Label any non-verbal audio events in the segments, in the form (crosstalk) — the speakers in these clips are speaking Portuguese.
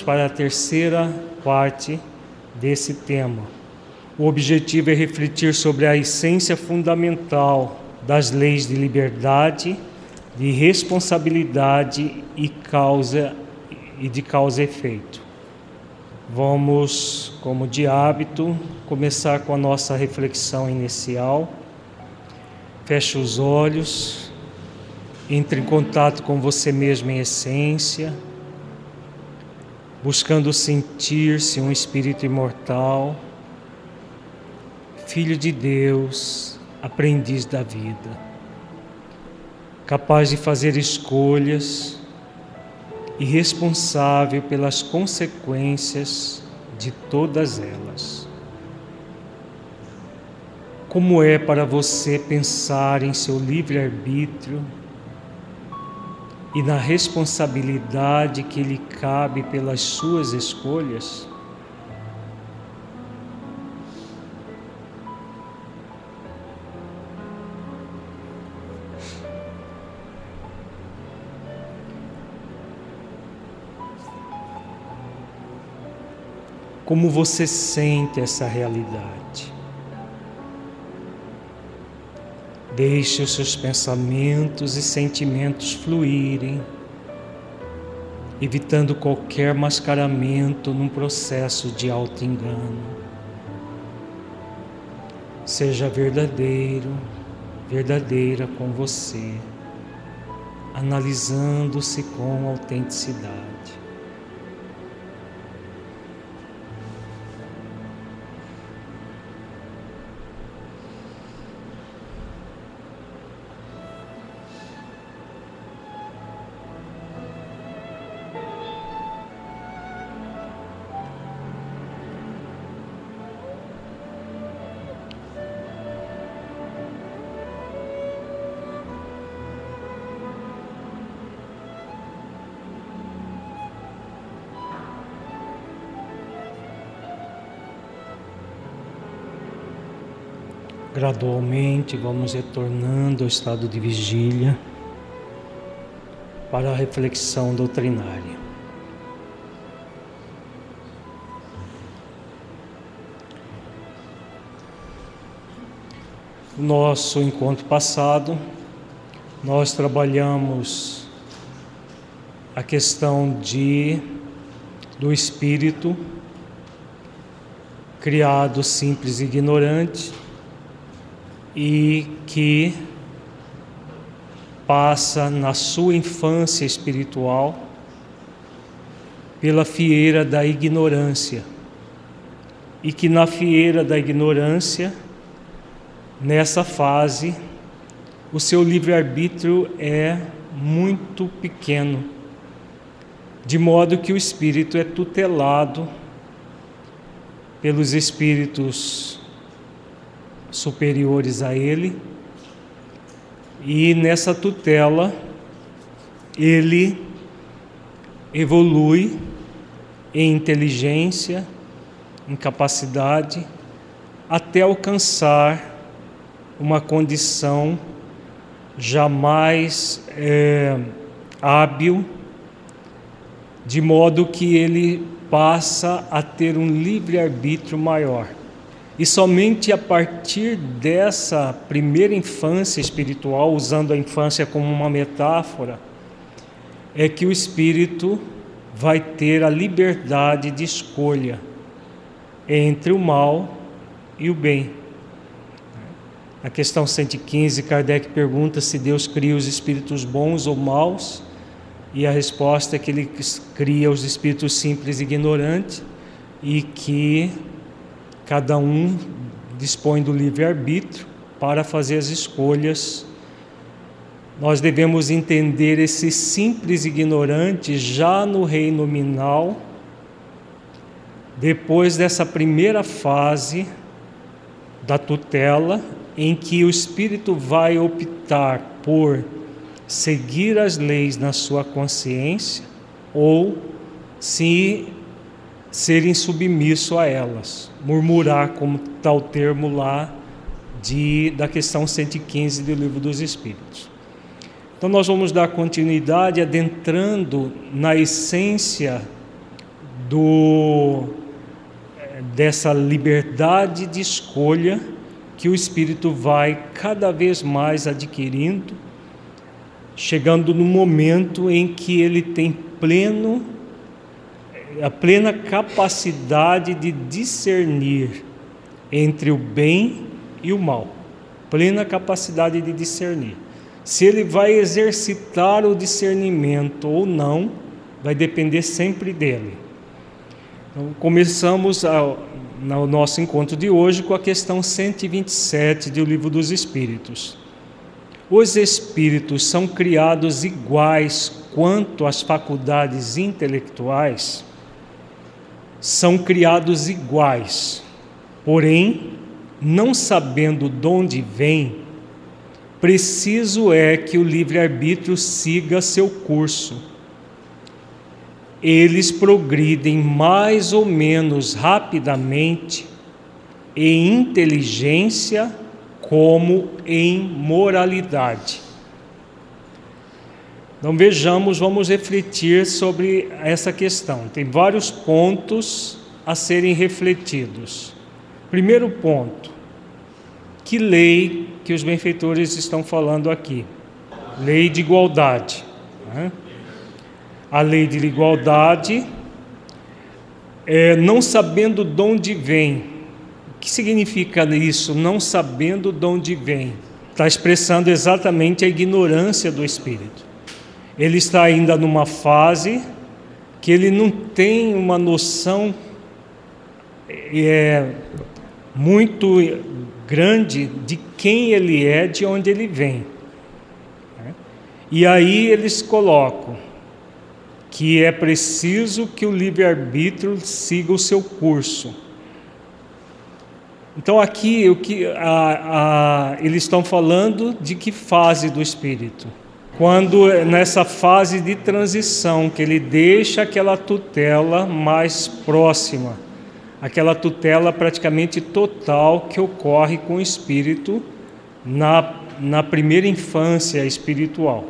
Vamos para a terceira parte desse tema. O objetivo é refletir sobre a essência fundamental das leis de liberdade, de responsabilidade e causa e de causa e efeito. Vamos, como de hábito, começar com a nossa reflexão inicial. Feche os olhos, entre em contato com você mesmo em essência, buscando sentir-se um espírito imortal, filho de Deus, aprendiz da vida, capaz de fazer escolhas e responsável pelas consequências de todas elas. Como é para você pensar em seu livre-arbítrio e na responsabilidade que lhe cabe pelas suas escolhas? Como você sente essa realidade? Deixe os seus pensamentos e sentimentos fluírem, evitando qualquer mascaramento num processo de auto-engano. Seja verdadeiro, verdadeira com você, analisando-se com autenticidade. Gradualmente vamos retornando ao estado de vigília para a reflexão doutrinária. Nosso encontro passado, nós trabalhamos a questão de do espírito criado simples e ignorante e que passa na sua infância espiritual pela fieira da ignorância. E que na fieira da ignorância, nessa fase, o seu livre-arbítrio é muito pequeno, de modo que o espírito é tutelado pelos espíritos superiores a ele, e nessa tutela ele evolui em inteligência, em capacidade, até alcançar uma condição jamais é, hábil, de modo que ele passa a ter um livre-arbítrio maior. E somente a partir dessa primeira infância espiritual, usando a infância como uma metáfora, é que o espírito vai ter a liberdade de escolha entre o mal e o bem. Na questão 115, Kardec pergunta se Deus cria os espíritos bons ou maus, e a resposta é que ele cria os espíritos simples e ignorantes e que Cada um dispõe do livre-arbítrio para fazer as escolhas. Nós devemos entender esse simples ignorante já no reino nominal, depois dessa primeira fase da tutela, em que o espírito vai optar por seguir as leis na sua consciência ou se serem submisso a elas. Murmurar, como está o termo lá de, da questão 115 do Livro dos Espíritos. Então, nós vamos dar continuidade adentrando na essência do dessa liberdade de escolha que o espírito vai cada vez mais adquirindo, chegando no momento em que ele tem pleno a plena capacidade de discernir entre o bem e o mal. Plena capacidade de discernir. Se ele vai exercitar o discernimento ou não, vai depender sempre dele. Então, começamos a, no nosso encontro de hoje com a questão 127 do Livro dos Espíritos. Os espíritos são criados iguais quanto às faculdades intelectuais? São criados iguais, porém, não sabendo de onde vem, preciso é que o livre-arbítrio siga seu curso eles progridem mais ou menos rapidamente em inteligência como em moralidade. Então vejamos, vamos refletir sobre essa questão. Tem vários pontos a serem refletidos. Primeiro ponto: que lei que os benfeitores estão falando aqui? Lei de igualdade. Né? a lei de igualdade, é, não sabendo de onde vem. O que significa isso? Não sabendo de onde vem. Está expressando exatamente a ignorância do espírito. Ele está ainda numa fase que ele não tem uma noção é, muito grande de quem ele é, de onde ele vem. E aí eles colocam que é preciso que o livre-arbítrio siga o seu curso. Então, aqui o que a, a, eles estão falando de que fase do espírito? Quando nessa fase de transição, que ele deixa aquela tutela mais próxima, aquela tutela praticamente total que ocorre com o espírito na, na primeira infância espiritual.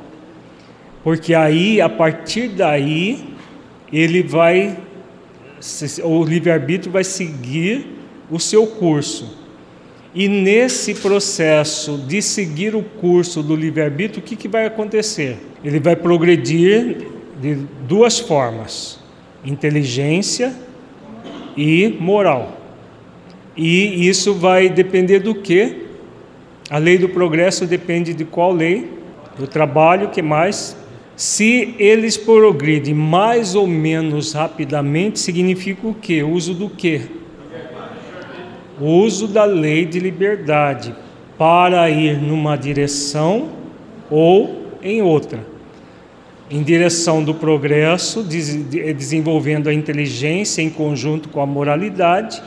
Porque aí, a partir daí, ele vai, o livre-arbítrio vai seguir o seu curso. E nesse processo de seguir o curso do livre-arbítrio, o que, que vai acontecer? Ele vai progredir de duas formas: inteligência e moral. E isso vai depender do que? A lei do progresso depende de qual lei? Do trabalho, que mais? Se eles progridem mais ou menos rapidamente, significa o quê? O uso do quê? Uso da lei de liberdade para ir numa direção ou em outra. Em direção do progresso, desenvolvendo a inteligência em conjunto com a moralidade,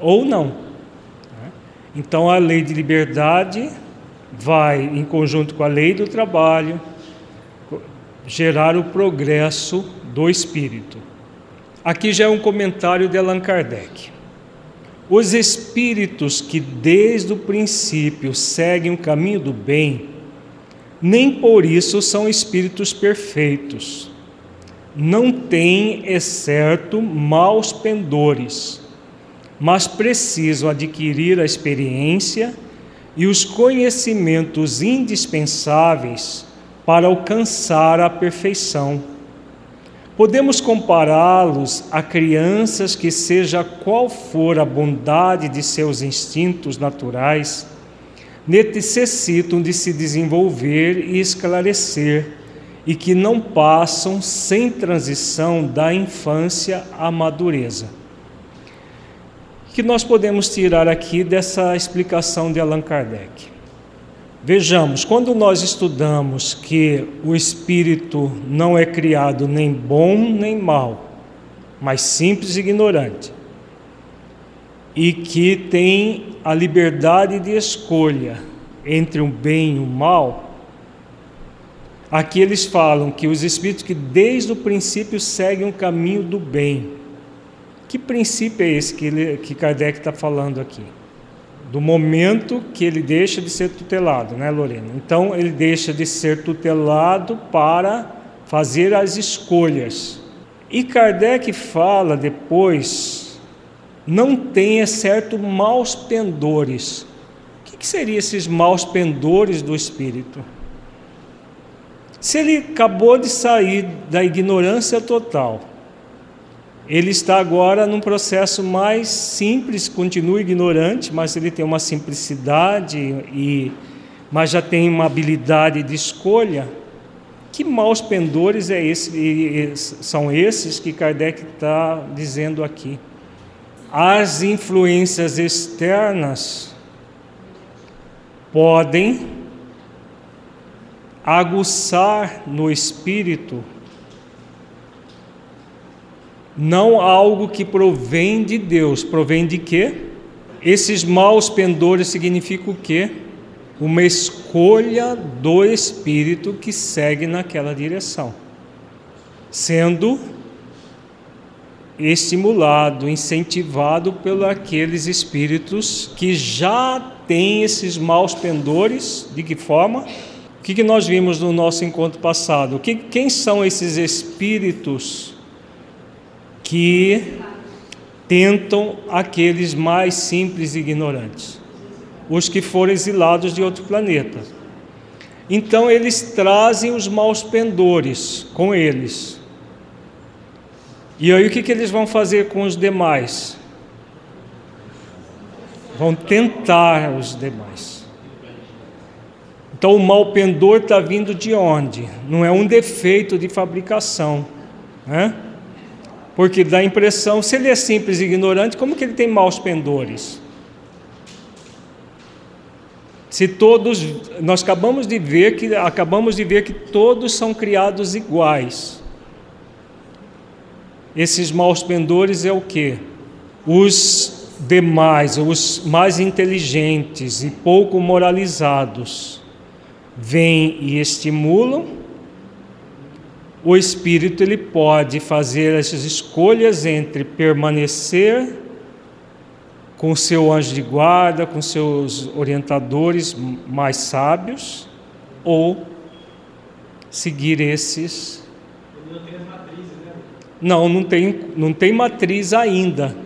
ou não. Então a lei de liberdade vai em conjunto com a lei do trabalho, gerar o progresso do espírito. Aqui já é um comentário de Allan Kardec. Os espíritos que desde o princípio seguem o caminho do bem, nem por isso são espíritos perfeitos. Não têm, é certo, maus pendores, mas precisam adquirir a experiência e os conhecimentos indispensáveis para alcançar a perfeição. Podemos compará-los a crianças que, seja qual for a bondade de seus instintos naturais, necessitam de se desenvolver e esclarecer, e que não passam sem transição da infância à madureza. O que nós podemos tirar aqui dessa explicação de Allan Kardec? Vejamos, quando nós estudamos que o espírito não é criado nem bom nem mal, mas simples e ignorante, e que tem a liberdade de escolha entre o bem e o mal, aqui eles falam que os espíritos que desde o princípio seguem o caminho do bem. Que princípio é esse que, ele, que Kardec está falando aqui? Do momento que ele deixa de ser tutelado, né, Lorena? Então ele deixa de ser tutelado para fazer as escolhas. E Kardec fala depois, não tenha certo maus pendores. O que, seriam esses maus pendores do espírito? Se ele acabou de sair da ignorância total, ele está agora num processo mais simples, continua ignorante, mas ele tem uma simplicidade e mas já tem uma habilidade de escolha. Que maus pendores é esse, são esses que Kardec está dizendo aqui? As influências externas podem aguçar no espírito não algo que provém de Deus, provém de quê? Esses maus pendores significam o quê? uma escolha do espírito que segue naquela direção, sendo estimulado, incentivado pelos aqueles espíritos que já têm esses maus pendores. De que forma? O que, nós vimos no nosso encontro passado? Que, quem são esses espíritos que tentam aqueles mais simples e ignorantes? os que foram exilados de outro planeta. Então eles trazem os maus pendores com eles. E aí o que, que eles vão fazer com os demais? Vão tentar os demais. Então o mal pendor está vindo de onde? Não é um defeito de fabricação, né? Porque dá a impressão, se ele é simples e ignorante, como que ele tem maus pendores? Se todos, nós acabamos de ver que acabamos de ver que todos são criados iguais. Esses maus pendores é o que? Os demais, os mais inteligentes e pouco moralizados, vêm e estimulam. O espírito ele pode fazer essas escolhas entre permanecer com seu anjo de guarda, com seus orientadores mais sábios, ou seguir esses. Não, não tem, não tem matriz ainda.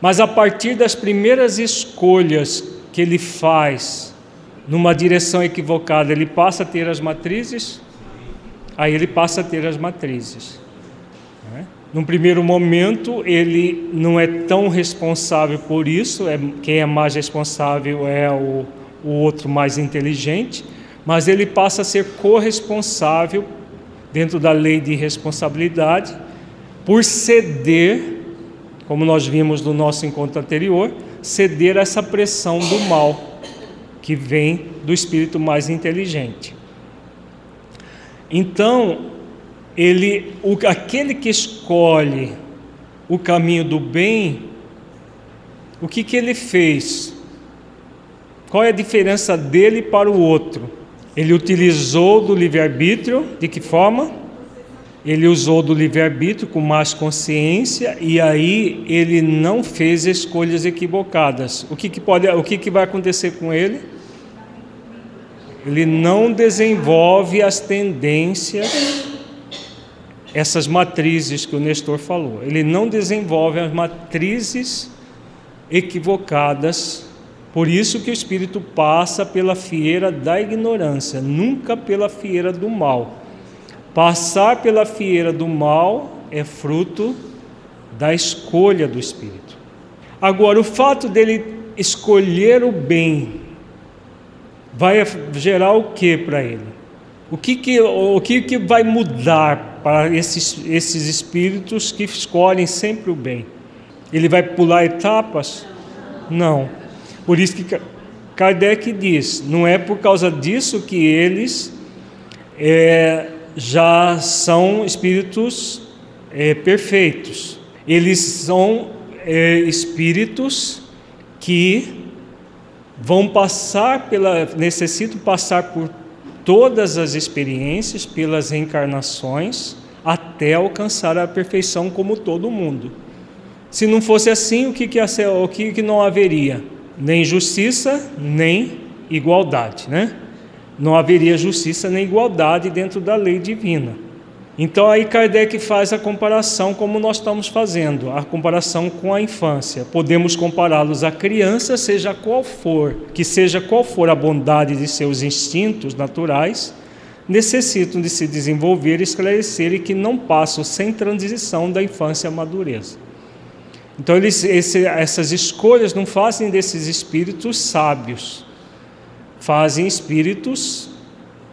Mas a partir das primeiras escolhas que ele faz numa direção equivocada, ele passa a ter as matrizes, aí ele passa a ter as matrizes. Num primeiro momento, ele não é tão responsável por isso, é, quem é mais responsável é o, o outro mais inteligente, mas ele passa a ser corresponsável, dentro da lei de responsabilidade, por ceder, como nós vimos no nosso encontro anterior, ceder a essa pressão do mal que vem do espírito mais inteligente. Então, ele, o, aquele que escolhe o caminho do bem, o que, que ele fez? Qual é a diferença dele para o outro? Ele utilizou do livre-arbítrio, de que forma? Ele usou do livre-arbítrio com mais consciência e aí ele não fez escolhas equivocadas. O que, que, pode, o que, que vai acontecer com ele? Ele não desenvolve as tendências essas matrizes que o Nestor falou. Ele não desenvolve as matrizes equivocadas. Por isso que o espírito passa pela fieira da ignorância, nunca pela fieira do mal. Passar pela fieira do mal é fruto da escolha do espírito. Agora, o fato dele escolher o bem vai gerar o que para ele? O que, que, o que, que vai mudar para esses, esses espíritos que escolhem sempre o bem? Ele vai pular etapas? Não. Por isso que Kardec diz: não é por causa disso que eles é, já são espíritos é, perfeitos. Eles são é, espíritos que vão passar pela, necessitam passar por todas as experiências, pelas reencarnações, até alcançar a perfeição como todo mundo. Se não fosse assim, o que, que, o que, que não haveria? Nem justiça, nem igualdade, né? Não haveria justiça nem igualdade dentro da lei divina. Então aí Kardec faz a comparação como nós estamos fazendo, a comparação com a infância. Podemos compará-los à criança, seja qual for, que seja qual for a bondade de seus instintos naturais, necessitam de se desenvolver, esclarecer e que não passam sem transição da infância à madureza. Então eles, esse, essas escolhas não fazem desses espíritos sábios, fazem espíritos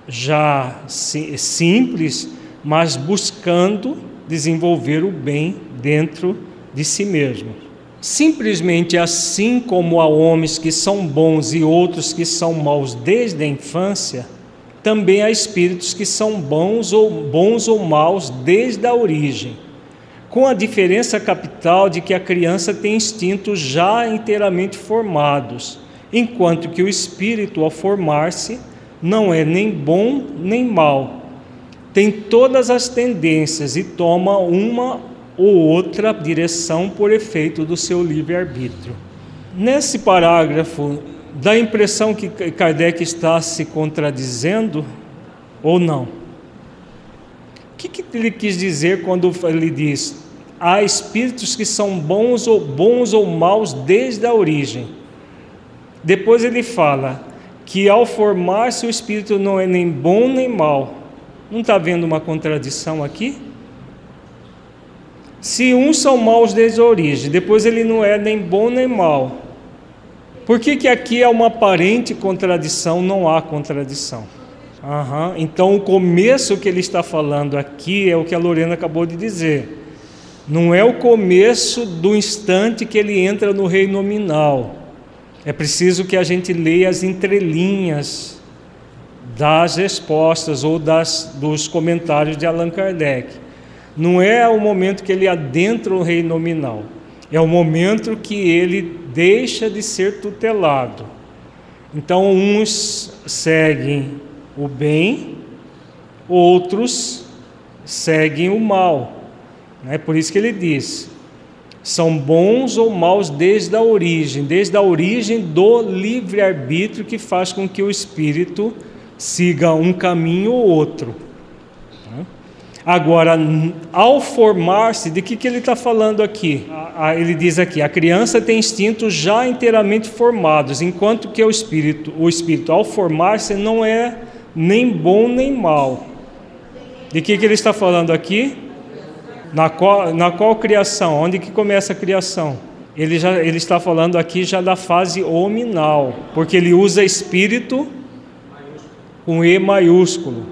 já simples mas buscando desenvolver o bem dentro de si mesmo. Simplesmente assim como há homens que são bons e outros que são maus desde a infância, também há espíritos que são bons ou bons ou maus desde a origem. Com a diferença capital de que a criança tem instintos já inteiramente formados, enquanto que o espírito ao formar-se não é nem bom nem mau, tem todas as tendências e toma uma ou outra direção por efeito do seu livre-arbítrio. Nesse parágrafo, dá a impressão que Kardec está se contradizendo ou não? O que, que ele quis dizer quando ele diz: há espíritos que são bons ou bons ou maus desde a origem? Depois ele fala que ao formar-se o espírito não é nem bom nem mau, não está vendo uma contradição aqui? Se uns são maus desde a origem, depois ele não é nem bom nem mal. Por que, que aqui é uma aparente contradição? Não há contradição. Uhum. Então, o começo que ele está falando aqui é o que a Lorena acabou de dizer. Não é o começo do instante que ele entra no rei nominal. É preciso que a gente leia as entrelinhas das respostas ou das, dos comentários de Allan Kardec. Não é o momento que ele adentra o rei nominal, é o momento que ele deixa de ser tutelado. Então, uns seguem o bem, outros seguem o mal. É por isso que ele diz: são bons ou maus desde a origem, desde a origem do livre-arbítrio que faz com que o espírito siga um caminho ou outro. Agora, ao formar-se, de que, que ele está falando aqui? Ele diz aqui: a criança tem instintos já inteiramente formados, enquanto que o espírito, o espírito ao formar-se, não é nem bom nem mal. De que, que ele está falando aqui? Na qual, na qual criação? Onde que começa a criação? Ele, já, ele está falando aqui já da fase hominal, porque ele usa espírito com E maiúsculo.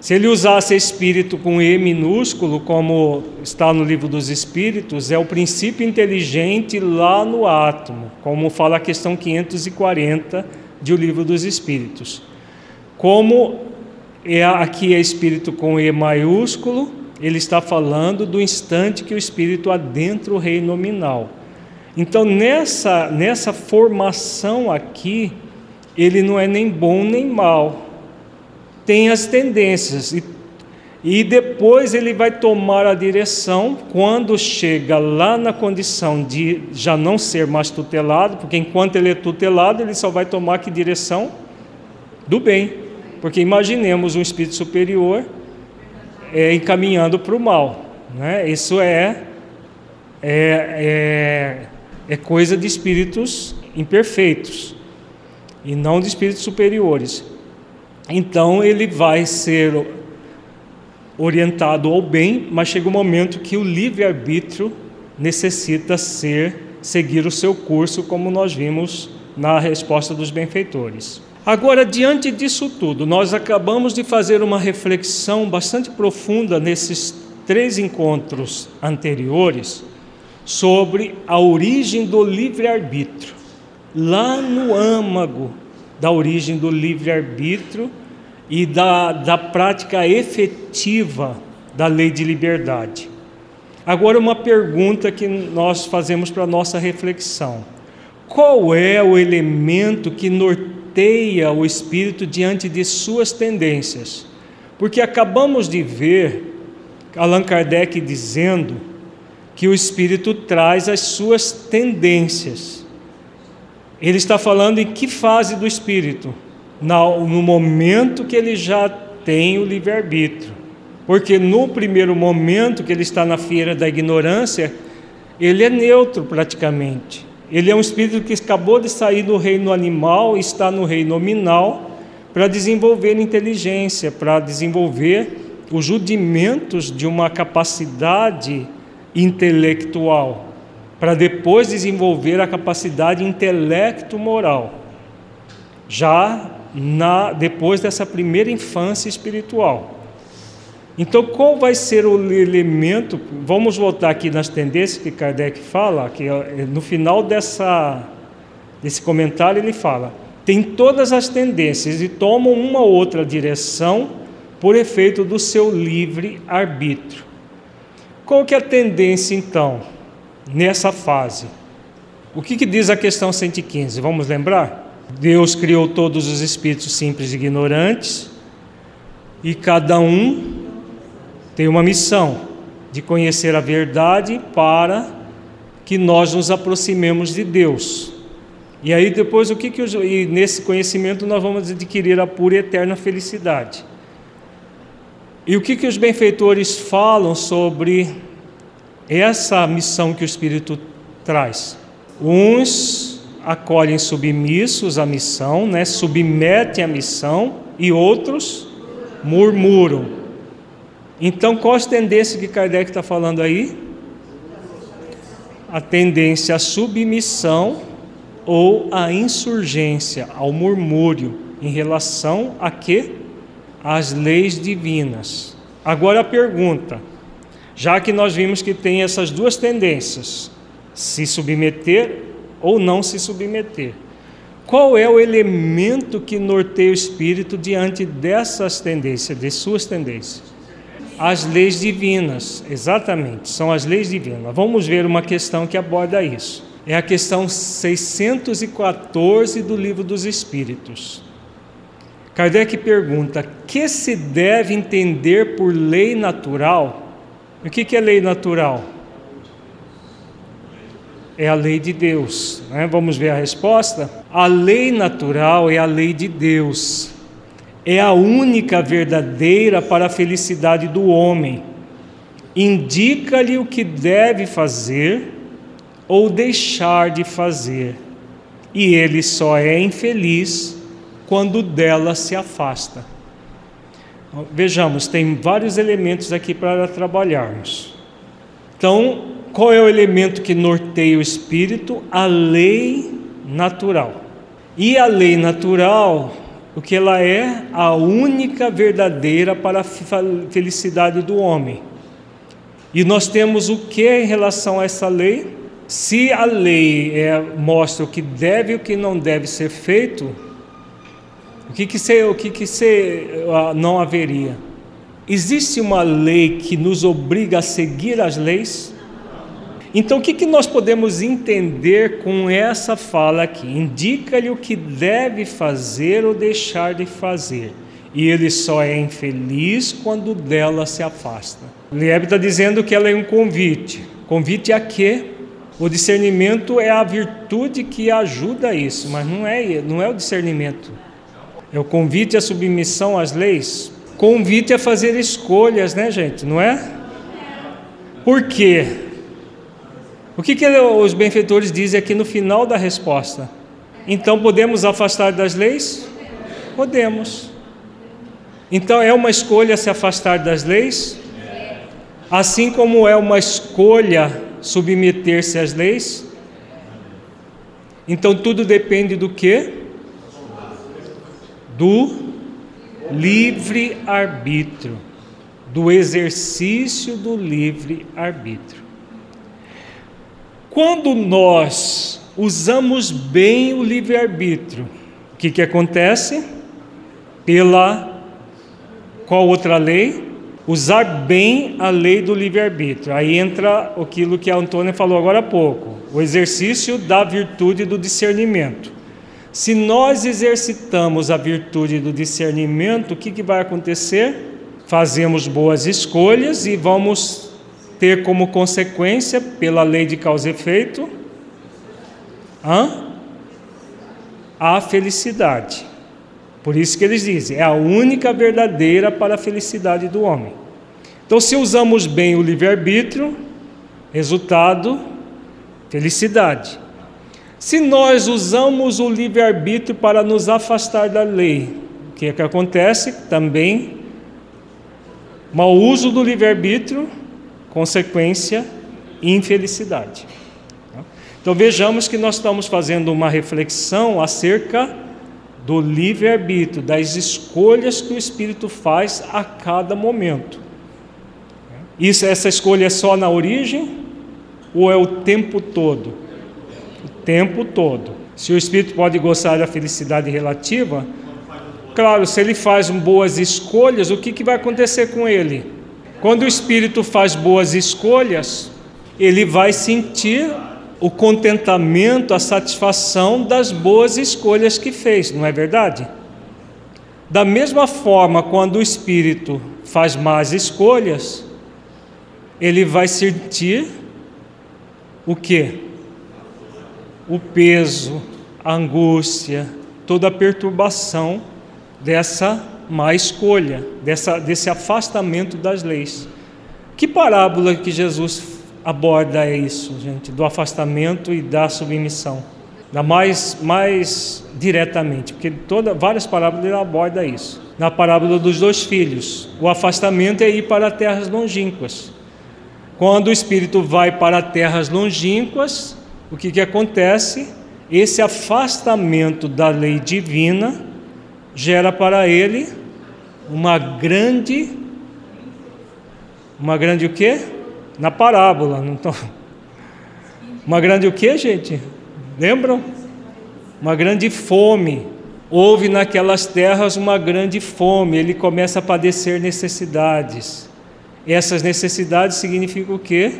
Se ele usasse espírito com E minúsculo, como está no livro dos Espíritos, é o princípio inteligente lá no átomo, como fala a questão 540 de O Livro dos Espíritos. Como é, aqui é espírito com E maiúsculo, ele está falando do instante que o espírito adentra o rei nominal. Então, nessa, nessa formação aqui, ele não é nem bom nem mal. Tem as tendências e, e depois ele vai tomar a direção quando chega lá na condição de já não ser mais tutelado, porque enquanto ele é tutelado, ele só vai tomar que direção do bem. Porque imaginemos um espírito superior é, encaminhando para o mal. Né? Isso é, é, é, é coisa de espíritos imperfeitos e não de espíritos superiores. Então ele vai ser orientado ao bem, mas chega um momento que o livre-arbítrio necessita ser seguir o seu curso, como nós vimos na resposta dos benfeitores. Agora, diante disso tudo, nós acabamos de fazer uma reflexão bastante profunda nesses três encontros anteriores sobre a origem do livre-arbítrio lá no âmago da origem do livre-arbítrio e da, da prática efetiva da lei de liberdade. Agora, uma pergunta que nós fazemos para nossa reflexão: qual é o elemento que norteia o espírito diante de suas tendências? Porque acabamos de ver Allan Kardec dizendo que o espírito traz as suas tendências. Ele está falando em que fase do espírito? No momento que ele já tem o livre-arbítrio. Porque no primeiro momento que ele está na feira da ignorância, ele é neutro praticamente. Ele é um espírito que acabou de sair do reino animal está no reino nominal para desenvolver inteligência, para desenvolver os rudimentos de uma capacidade intelectual, para depois desenvolver a capacidade intelecto-moral, já na, depois dessa primeira infância espiritual. Então, qual vai ser o elemento? Vamos voltar aqui nas tendências que Kardec fala, que no final dessa, desse comentário ele fala: tem todas as tendências e tomam uma ou outra direção por efeito do seu livre arbítrio. Qual que é a tendência então nessa fase? O que, que diz a questão 115? Vamos lembrar? Deus criou todos os espíritos simples e ignorantes e cada um tem uma missão de conhecer a verdade para que nós nos aproximemos de Deus. E aí depois o que que e nesse conhecimento nós vamos adquirir a pura e eterna felicidade. E o que que os benfeitores falam sobre essa missão que o Espírito traz? Uns acolhem submissos à missão, né, submetem à missão, e outros murmuram. Então, qual a tendência que Kardec está falando aí? A tendência à submissão ou à insurgência, ao murmúrio, em relação a quê? Às leis divinas. Agora a pergunta, já que nós vimos que tem essas duas tendências, se submeter ou não se submeter. Qual é o elemento que norteia o espírito diante dessas tendências, de suas tendências? as leis divinas, exatamente, são as leis divinas. Vamos ver uma questão que aborda isso. É a questão 614 do Livro dos Espíritos. Kardec pergunta: que se deve entender por lei natural? O que é lei natural? É a lei de Deus. Né? Vamos ver a resposta? A lei natural é a lei de Deus é a única verdadeira para a felicidade do homem. Indica-lhe o que deve fazer ou deixar de fazer, e ele só é infeliz quando dela se afasta. Vejamos, tem vários elementos aqui para trabalharmos. Então, qual é o elemento que norteia o espírito? A lei natural. E a lei natural porque ela é a única verdadeira para a felicidade do homem. E nós temos o que em relação a essa lei? Se a lei é, mostra o que deve e o que não deve ser feito, o que, que, ser, o que, que ser, uh, não haveria? Existe uma lei que nos obriga a seguir as leis? Então, o que, que nós podemos entender com essa fala aqui? Indica-lhe o que deve fazer ou deixar de fazer, e ele só é infeliz quando dela se afasta. Lieb está dizendo que ela é um convite. Convite a quê? O discernimento é a virtude que ajuda isso, mas não é, não é o discernimento. É o convite à submissão às leis. Convite a fazer escolhas, né, gente? Não é? Por quê? O que, que os benfeitores dizem aqui no final da resposta? Então podemos afastar das leis? Podemos. Então é uma escolha se afastar das leis? Assim como é uma escolha submeter-se às leis? Então tudo depende do que? Do livre arbítrio, do exercício do livre arbítrio. Quando nós usamos bem o livre-arbítrio, o que, que acontece? Pela qual outra lei? Usar bem a lei do livre-arbítrio. Aí entra aquilo que a Antônia falou agora há pouco: o exercício da virtude do discernimento. Se nós exercitamos a virtude do discernimento, o que, que vai acontecer? Fazemos boas escolhas e vamos ter como consequência, pela lei de causa e efeito, hã? a felicidade. Por isso que eles dizem, é a única verdadeira para a felicidade do homem. Então, se usamos bem o livre-arbítrio, resultado, felicidade. Se nós usamos o livre-arbítrio para nos afastar da lei, o que é que acontece? Também, mau uso do livre-arbítrio, consequência, infelicidade. Então vejamos que nós estamos fazendo uma reflexão acerca do livre-arbítrio, das escolhas que o Espírito faz a cada momento. Isso, essa escolha é só na origem ou é o tempo todo? Tempo todo. Se o espírito pode gostar da felicidade relativa, claro, se ele faz boas escolhas, o que, que vai acontecer com ele? Quando o espírito faz boas escolhas, ele vai sentir o contentamento, a satisfação das boas escolhas que fez, não é verdade? Da mesma forma, quando o espírito faz más escolhas, ele vai sentir o que? O peso, a angústia, toda a perturbação dessa má escolha, dessa, desse afastamento das leis. Que parábola que Jesus aborda é isso, gente, do afastamento e da submissão? Da mais, mais diretamente, porque toda, várias parábolas ele aborda isso. Na parábola dos dois filhos, o afastamento é ir para terras longínquas. Quando o espírito vai para terras longínquas, o que, que acontece? Esse afastamento da lei divina gera para ele uma grande uma grande o quê? Na parábola, não tô... (laughs) Uma grande o quê, gente? Lembram? Uma grande fome. Houve naquelas terras uma grande fome, ele começa a padecer necessidades. Essas necessidades significam o quê?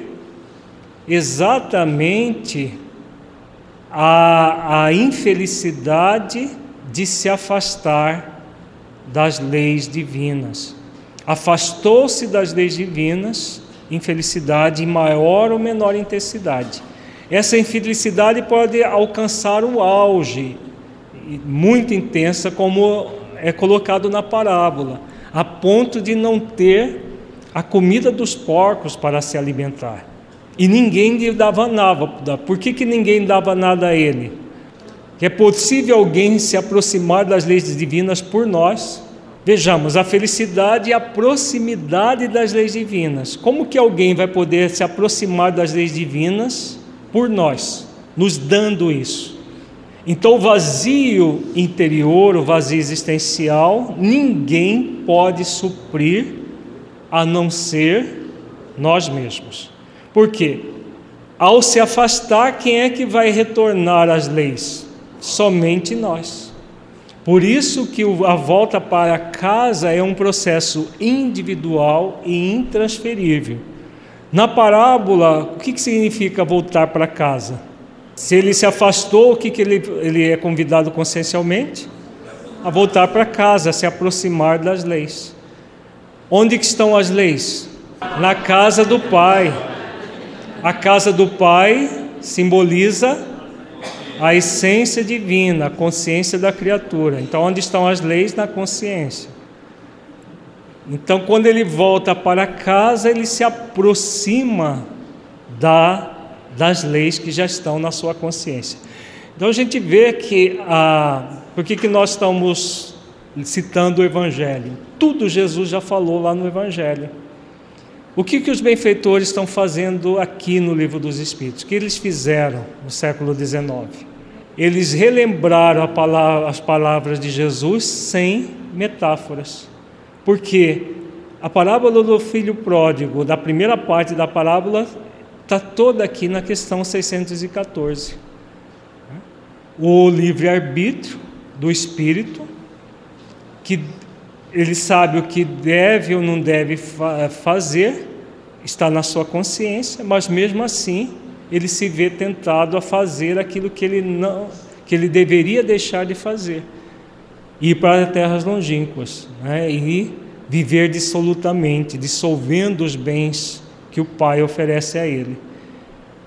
Exatamente a, a infelicidade de se afastar das leis divinas. Afastou-se das leis divinas, infelicidade em maior ou menor intensidade. Essa infelicidade pode alcançar o auge, muito intensa, como é colocado na parábola, a ponto de não ter a comida dos porcos para se alimentar. E ninguém lhe dava nada. Por que, que ninguém dava nada a ele? Que é possível alguém se aproximar das leis divinas por nós. Vejamos, a felicidade e a proximidade das leis divinas. Como que alguém vai poder se aproximar das leis divinas por nós, nos dando isso? Então, o vazio interior, o vazio existencial, ninguém pode suprir a não ser nós mesmos. Por quê? Ao se afastar, quem é que vai retornar às leis? Somente nós. Por isso que a volta para casa é um processo individual e intransferível. Na parábola, o que, que significa voltar para casa? Se ele se afastou, o que, que ele, ele é convidado consciencialmente? A voltar para casa, a se aproximar das leis. Onde estão as leis? Na casa do Pai. A casa do Pai simboliza a essência divina, a consciência da criatura. Então, onde estão as leis? Na consciência. Então, quando ele volta para casa, ele se aproxima da, das leis que já estão na sua consciência. Então, a gente vê que por que, que nós estamos citando o Evangelho. Tudo Jesus já falou lá no Evangelho. O que, que os benfeitores estão fazendo aqui no Livro dos Espíritos? O que eles fizeram no século XIX? Eles relembraram palavra, as palavras de Jesus sem metáforas. Porque a parábola do filho pródigo, da primeira parte da parábola, está toda aqui na questão 614. O livre-arbítrio do espírito que ele sabe o que deve ou não deve fazer, está na sua consciência, mas mesmo assim ele se vê tentado a fazer aquilo que ele não que ele deveria deixar de fazer, ir para terras longínquas, né? e viver dissolutamente, dissolvendo os bens que o Pai oferece a ele.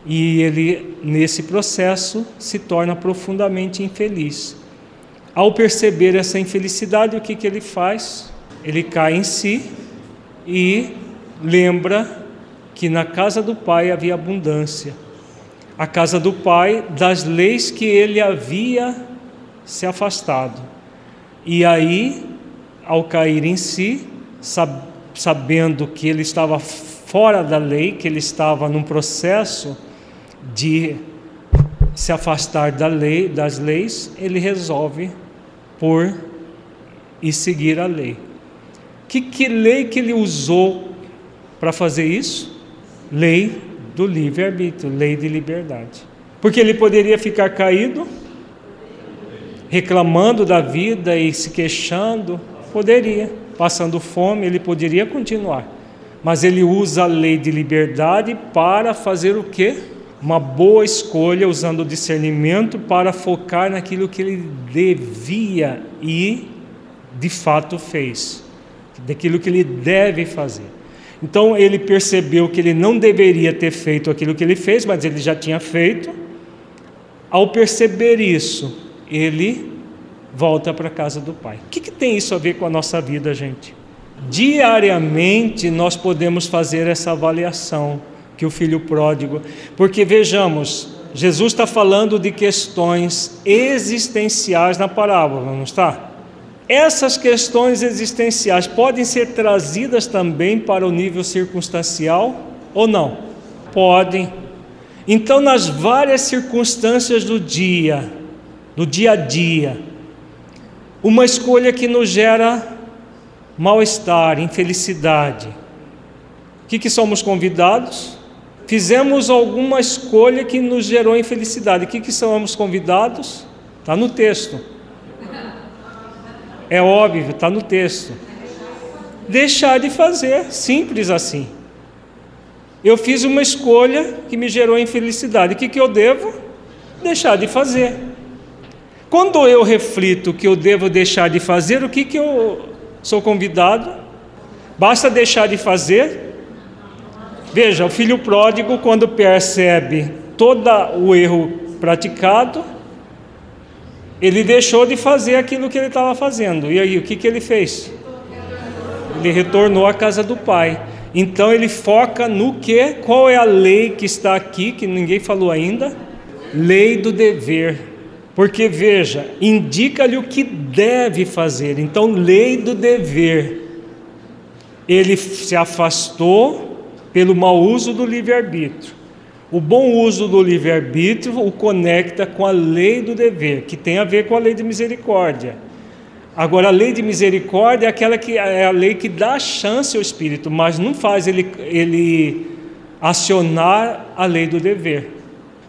E ele, nesse processo, se torna profundamente infeliz. Ao perceber essa infelicidade, o que, que ele faz? Ele cai em si e lembra que na casa do pai havia abundância. A casa do pai das leis que ele havia se afastado. E aí, ao cair em si, sabendo que ele estava fora da lei, que ele estava num processo de se afastar da lei, das leis, ele resolve por e seguir a lei. Que, que lei que ele usou para fazer isso? Lei do livre-arbítrio, lei de liberdade. Porque ele poderia ficar caído, reclamando da vida e se queixando, poderia, passando fome, ele poderia continuar. Mas ele usa a lei de liberdade para fazer o quê? Uma boa escolha usando o discernimento para focar naquilo que ele devia e de fato fez, daquilo que ele deve fazer. Então ele percebeu que ele não deveria ter feito aquilo que ele fez, mas ele já tinha feito. Ao perceber isso, ele volta para a casa do pai. O que, que tem isso a ver com a nossa vida, gente? Diariamente nós podemos fazer essa avaliação que o filho pródigo. Porque vejamos, Jesus está falando de questões existenciais na parábola, não está? Essas questões existenciais podem ser trazidas também para o nível circunstancial ou não? Podem. Então, nas várias circunstâncias do dia, do dia a dia, uma escolha que nos gera mal-estar, infelicidade, o que, que somos convidados? Fizemos alguma escolha que nos gerou infelicidade. O que, que somos convidados? Está no texto. É óbvio, está no texto. Deixar de fazer, simples assim. Eu fiz uma escolha que me gerou infelicidade. O que, que eu devo? Deixar de fazer. Quando eu reflito que eu devo deixar de fazer, o que, que eu sou convidado? Basta deixar de fazer Veja, o filho pródigo, quando percebe todo o erro praticado, ele deixou de fazer aquilo que ele estava fazendo. E aí, o que, que ele fez? Ele retornou à casa do pai. Então ele foca no que? Qual é a lei que está aqui, que ninguém falou ainda? Lei do dever. Porque veja, indica-lhe o que deve fazer. Então, lei do dever. Ele se afastou pelo mau uso do livre-arbítrio. O bom uso do livre-arbítrio o conecta com a lei do dever, que tem a ver com a lei de misericórdia. Agora, a lei de misericórdia é aquela que é a lei que dá chance ao espírito, mas não faz ele, ele acionar a lei do dever.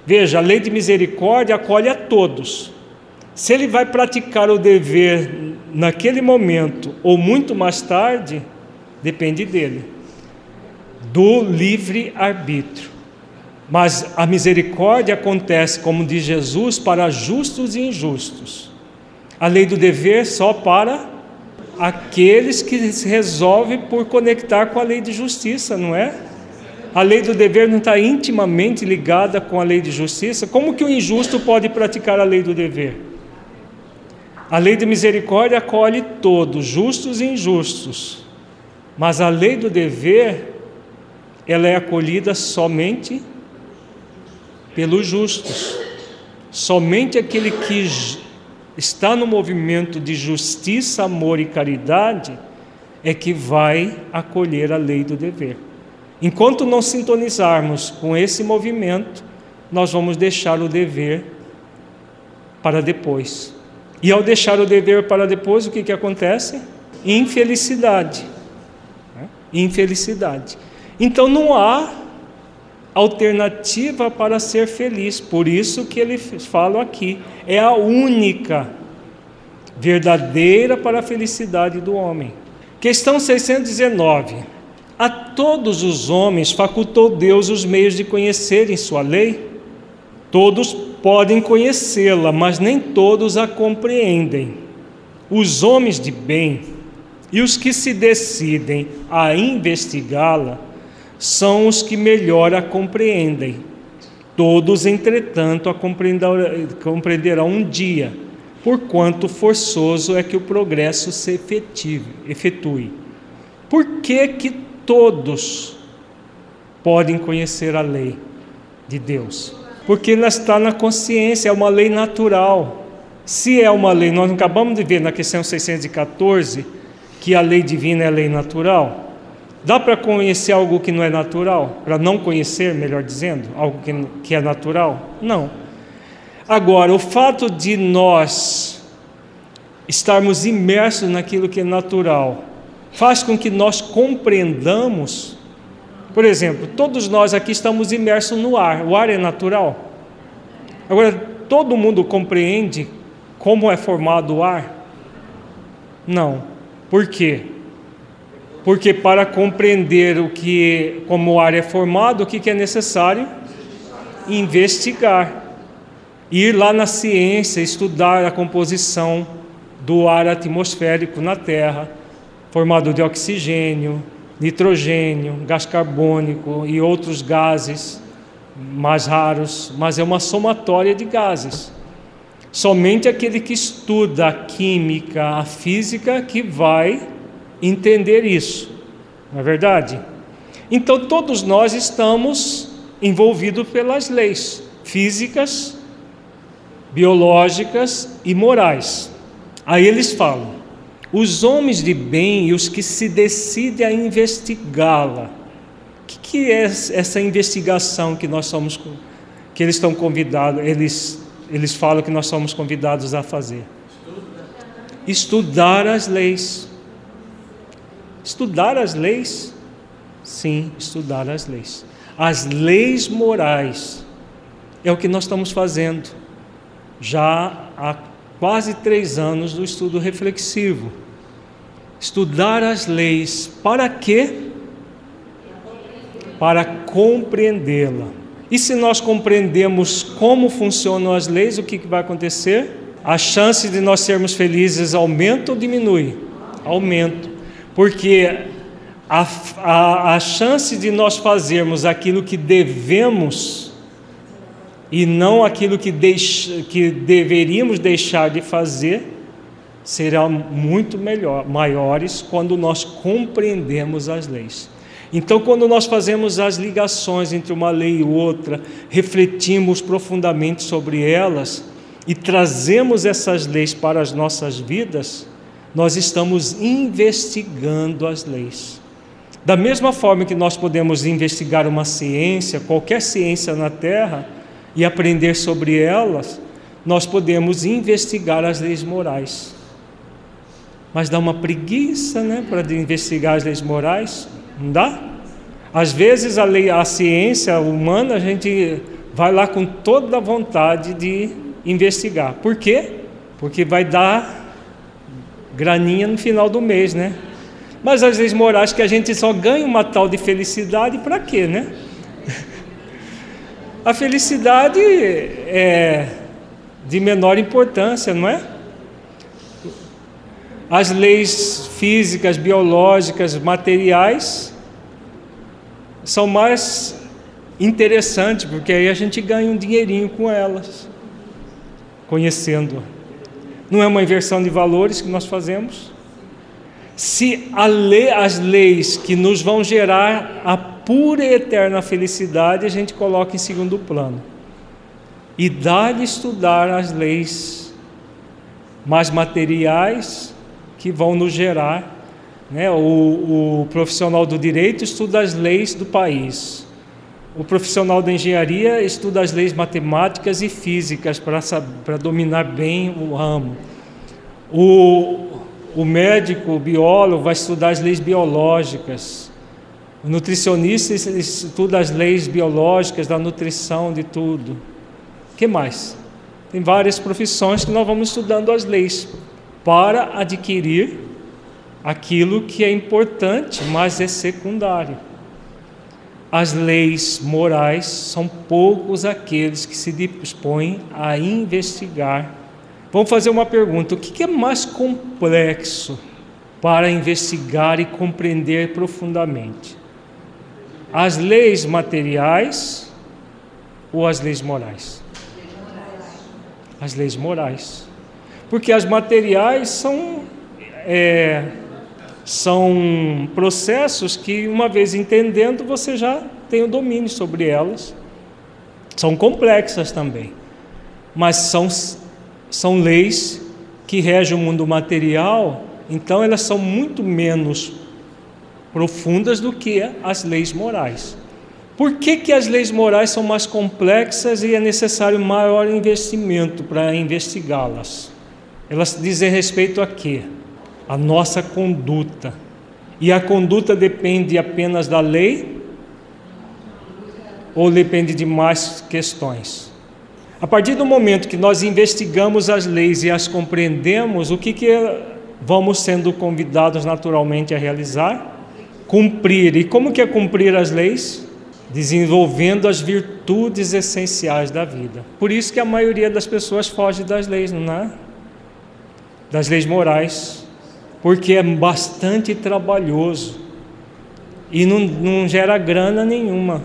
Veja, a lei de misericórdia acolhe a todos. Se ele vai praticar o dever naquele momento ou muito mais tarde, depende dele do livre arbítrio. Mas a misericórdia acontece, como diz Jesus, para justos e injustos. A lei do dever só para aqueles que se resolvem por conectar com a lei de justiça, não é? A lei do dever não está intimamente ligada com a lei de justiça. Como que o injusto pode praticar a lei do dever? A lei de misericórdia acolhe todos, justos e injustos. Mas a lei do dever ela é acolhida somente pelos justos. Somente aquele que está no movimento de justiça, amor e caridade é que vai acolher a lei do dever. Enquanto não sintonizarmos com esse movimento, nós vamos deixar o dever para depois. E ao deixar o dever para depois, o que, que acontece? Infelicidade. Né? Infelicidade. Então não há alternativa para ser feliz. Por isso que ele fala aqui, é a única verdadeira para a felicidade do homem. Questão 619. A todos os homens facultou Deus os meios de conhecerem sua lei? Todos podem conhecê-la, mas nem todos a compreendem. Os homens de bem e os que se decidem a investigá-la são os que melhor a compreendem. Todos, entretanto, a compreenderão um dia, porquanto forçoso é que o progresso se efetive, efetue. Por que, que todos podem conhecer a lei de Deus, porque ela está na consciência, é uma lei natural. Se é uma lei, nós acabamos de ver na questão 614 que a lei divina é a lei natural. Dá para conhecer algo que não é natural? Para não conhecer, melhor dizendo, algo que, que é natural? Não. Agora, o fato de nós estarmos imersos naquilo que é natural faz com que nós compreendamos. Por exemplo, todos nós aqui estamos imersos no ar, o ar é natural. Agora, todo mundo compreende como é formado o ar? Não. Por quê? Porque para compreender o que, como o ar é formado, o que, que é necessário? Investigar. Ir lá na ciência, estudar a composição do ar atmosférico na Terra, formado de oxigênio, nitrogênio, gás carbônico e outros gases mais raros, mas é uma somatória de gases. Somente aquele que estuda a química, a física, que vai entender isso, não é verdade? Então, todos nós estamos envolvidos pelas leis físicas, biológicas e morais. Aí eles falam: os homens de bem e os que se decidem a investigá-la. O que, que é essa investigação que nós somos, que eles estão convidados, eles eles falam que nós somos convidados a fazer? Estudar as leis. Estudar as leis? Sim, estudar as leis. As leis morais é o que nós estamos fazendo já há quase três anos do estudo reflexivo. Estudar as leis para quê? Para compreendê-la. E se nós compreendemos como funcionam as leis, o que vai acontecer? A chance de nós sermos felizes aumenta ou diminui? Aumenta. Porque a, a, a chance de nós fazermos aquilo que devemos e não aquilo que, deix, que deveríamos deixar de fazer serão muito melhor, maiores quando nós compreendemos as leis. Então, quando nós fazemos as ligações entre uma lei e outra, refletimos profundamente sobre elas e trazemos essas leis para as nossas vidas, nós estamos investigando as leis. Da mesma forma que nós podemos investigar uma ciência, qualquer ciência na Terra, e aprender sobre elas, nós podemos investigar as leis morais. Mas dá uma preguiça, né, para investigar as leis morais. Não dá? Às vezes a, lei, a ciência humana a gente vai lá com toda a vontade de investigar. Por quê? Porque vai dar graninha no final do mês, né? Mas as leis morais que a gente só ganha uma tal de felicidade para quê, né? (laughs) A felicidade é de menor importância, não é? As leis físicas, biológicas, materiais são mais interessantes, porque aí a gente ganha um dinheirinho com elas, conhecendo. Não é uma inversão de valores que nós fazemos? Se lei, as leis que nos vão gerar a pura e eterna felicidade, a gente coloca em segundo plano. E dá-lhe estudar as leis mais materiais que vão nos gerar né? O, o profissional do direito estuda as leis do país. O profissional da engenharia estuda as leis matemáticas e físicas para dominar bem o ramo. O, o médico, o biólogo, vai estudar as leis biológicas. O nutricionista estuda as leis biológicas da nutrição, de tudo. O que mais? Tem várias profissões que nós vamos estudando as leis para adquirir aquilo que é importante, mas é secundário. As leis morais são poucos aqueles que se dispõem a investigar. Vamos fazer uma pergunta: o que é mais complexo para investigar e compreender profundamente? As leis materiais ou as leis morais? As leis morais. Porque as materiais são é, São processos que, uma vez entendendo, você já tem o domínio sobre elas. São complexas também, mas são, são leis que regem o mundo material, então elas são muito menos profundas do que as leis morais. Por que, que as leis morais são mais complexas e é necessário maior investimento para investigá-las? Elas dizem respeito a quê? A nossa conduta. E a conduta depende apenas da lei ou depende de mais questões? A partir do momento que nós investigamos as leis e as compreendemos, o que, que vamos sendo convidados naturalmente a realizar? Cumprir. E como que é cumprir as leis? Desenvolvendo as virtudes essenciais da vida. Por isso que a maioria das pessoas foge das leis, não é? Das leis morais. Porque é bastante trabalhoso e não, não gera grana nenhuma.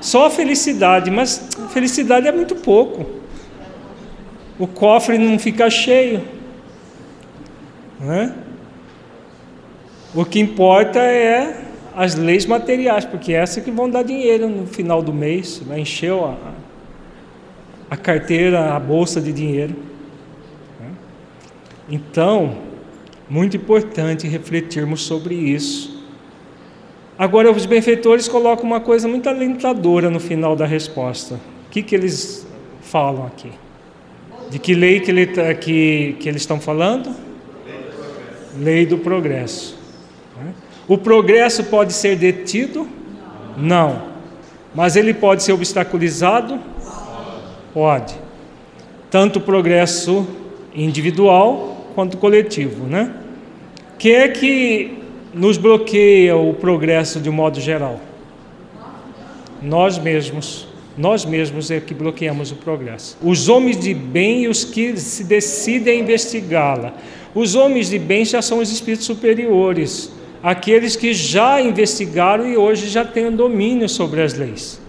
Só a felicidade, mas felicidade é muito pouco. O cofre não fica cheio. O que importa é as leis materiais, porque é essas que vão dar dinheiro no final do mês, vai encher a, a carteira, a bolsa de dinheiro. Então, muito importante refletirmos sobre isso Agora, os benfeitores colocam uma coisa muito alentadora no final da resposta. O que, que eles falam aqui? De que lei que, ele, tá, que, que eles estão falando? Lei do progresso. O progresso pode ser detido? Não. Mas ele pode ser obstaculizado? Pode. Tanto o progresso individual quanto coletivo, né? Que é que nos bloqueia o progresso de um modo geral? Nós mesmos. Nós mesmos é que bloqueamos o progresso. Os homens de bem e os que se decidem a investigá-la. Os homens de bem já são os espíritos superiores, aqueles que já investigaram e hoje já têm um domínio sobre as leis.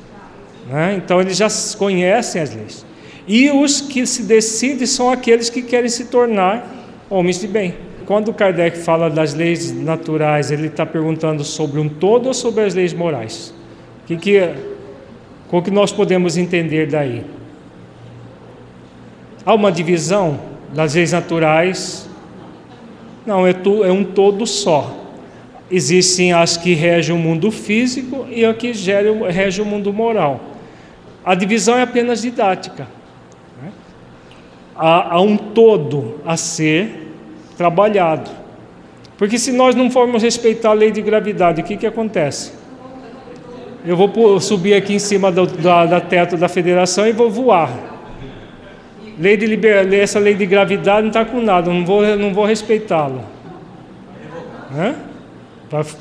Né? Então eles já conhecem as leis. E os que se decidem são aqueles que querem se tornar homens de bem quando Kardec fala das leis naturais, ele está perguntando sobre um todo ou sobre as leis morais? O que, que, que nós podemos entender daí? Há uma divisão das leis naturais? Não, é, tu, é um todo só. Existem as que regem o mundo físico e as que regem o mundo moral. A divisão é apenas didática. Há, há um todo a ser trabalhado. Porque se nós não formos respeitar a lei de gravidade, o que, que acontece? Eu vou subir aqui em cima do, da, da teto da federação e vou voar. Lei de liber, essa lei de gravidade não está com nada, não vou, não vou respeitá-la.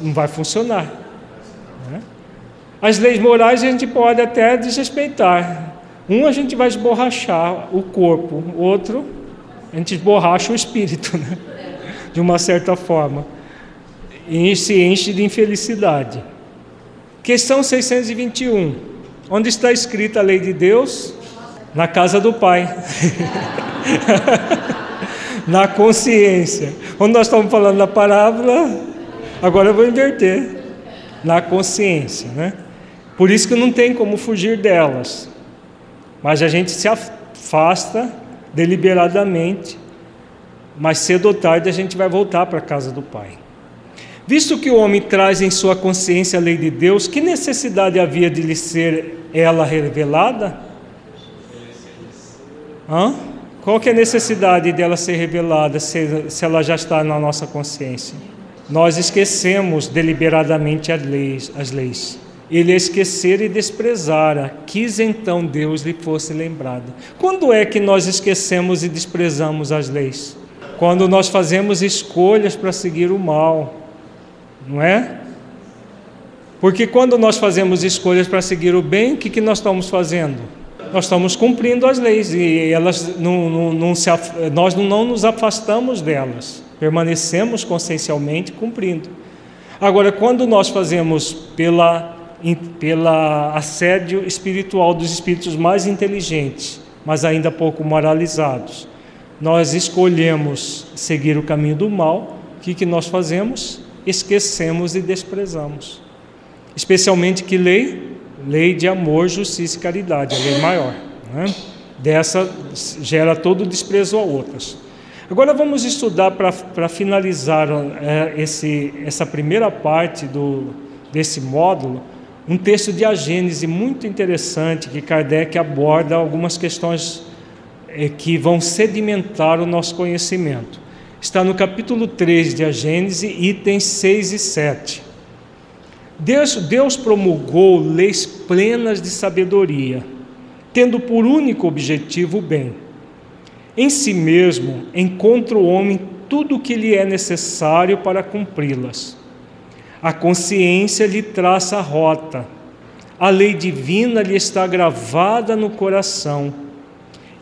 Não vai funcionar. As leis morais a gente pode até desrespeitar. Um a gente vai esborrachar o corpo, o outro a gente borracha o espírito, né? (laughs) de uma certa forma, e se enche de infelicidade. Questão 621. Onde está escrita a lei de Deus? Na casa do Pai. (laughs) Na consciência. Onde nós estamos falando da parábola, agora eu vou inverter. Na consciência, né? Por isso que não tem como fugir delas. Mas a gente se afasta deliberadamente, mas cedo ou tarde a gente vai voltar para a casa do Pai. Visto que o homem traz em sua consciência a lei de Deus, que necessidade havia de lhe ser ela revelada? Hã? Qual que é a necessidade dela ser revelada se, se ela já está na nossa consciência? Nós esquecemos deliberadamente as leis. As leis ele esquecer e desprezara, quis então Deus lhe fosse lembrado. Quando é que nós esquecemos e desprezamos as leis? Quando nós fazemos escolhas para seguir o mal, não é? Porque quando nós fazemos escolhas para seguir o bem, o que, que nós estamos fazendo? Nós estamos cumprindo as leis e elas não, não, não se, nós não nos afastamos delas, permanecemos consciencialmente cumprindo. Agora, quando nós fazemos pela pela assédio espiritual dos espíritos mais inteligentes, mas ainda pouco moralizados. Nós escolhemos seguir o caminho do mal. O que, que nós fazemos? Esquecemos e desprezamos. Especialmente que lei? Lei de amor, justiça e caridade, a lei maior. Né? Dessa gera todo o desprezo a outras. Agora vamos estudar para finalizar é, esse, essa primeira parte do, desse módulo, um texto de A Gênese muito interessante que Kardec aborda algumas questões é, que vão sedimentar o nosso conhecimento. Está no capítulo 3 de A Gênese, itens 6 e 7. Deus, Deus promulgou leis plenas de sabedoria, tendo por único objetivo o bem em si mesmo encontra o homem tudo o que lhe é necessário para cumpri-las. A consciência lhe traça a rota, a lei divina lhe está gravada no coração,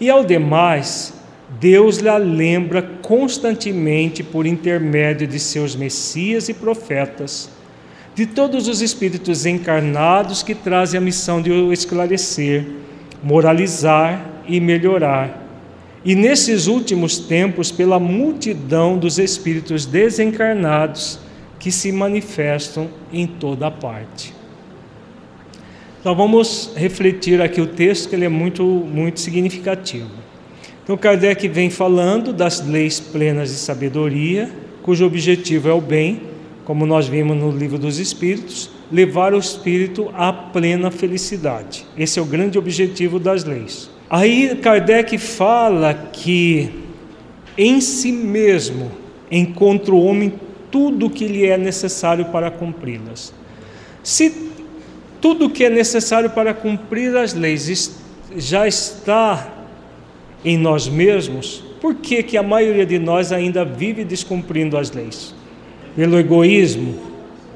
e ao demais, Deus lhe lembra constantemente por intermédio de seus messias e profetas, de todos os espíritos encarnados que trazem a missão de o esclarecer, moralizar e melhorar. E nesses últimos tempos, pela multidão dos espíritos desencarnados que se manifestam em toda parte. Então vamos refletir aqui o texto, que ele é muito, muito significativo. Então Kardec vem falando das leis plenas de sabedoria, cujo objetivo é o bem, como nós vimos no livro dos Espíritos, levar o espírito à plena felicidade. Esse é o grande objetivo das leis. Aí Kardec fala que em si mesmo encontra o homem tudo o que lhe é necessário para cumpri-las. Se tudo que é necessário para cumprir as leis já está em nós mesmos, por que, que a maioria de nós ainda vive descumprindo as leis? Pelo egoísmo?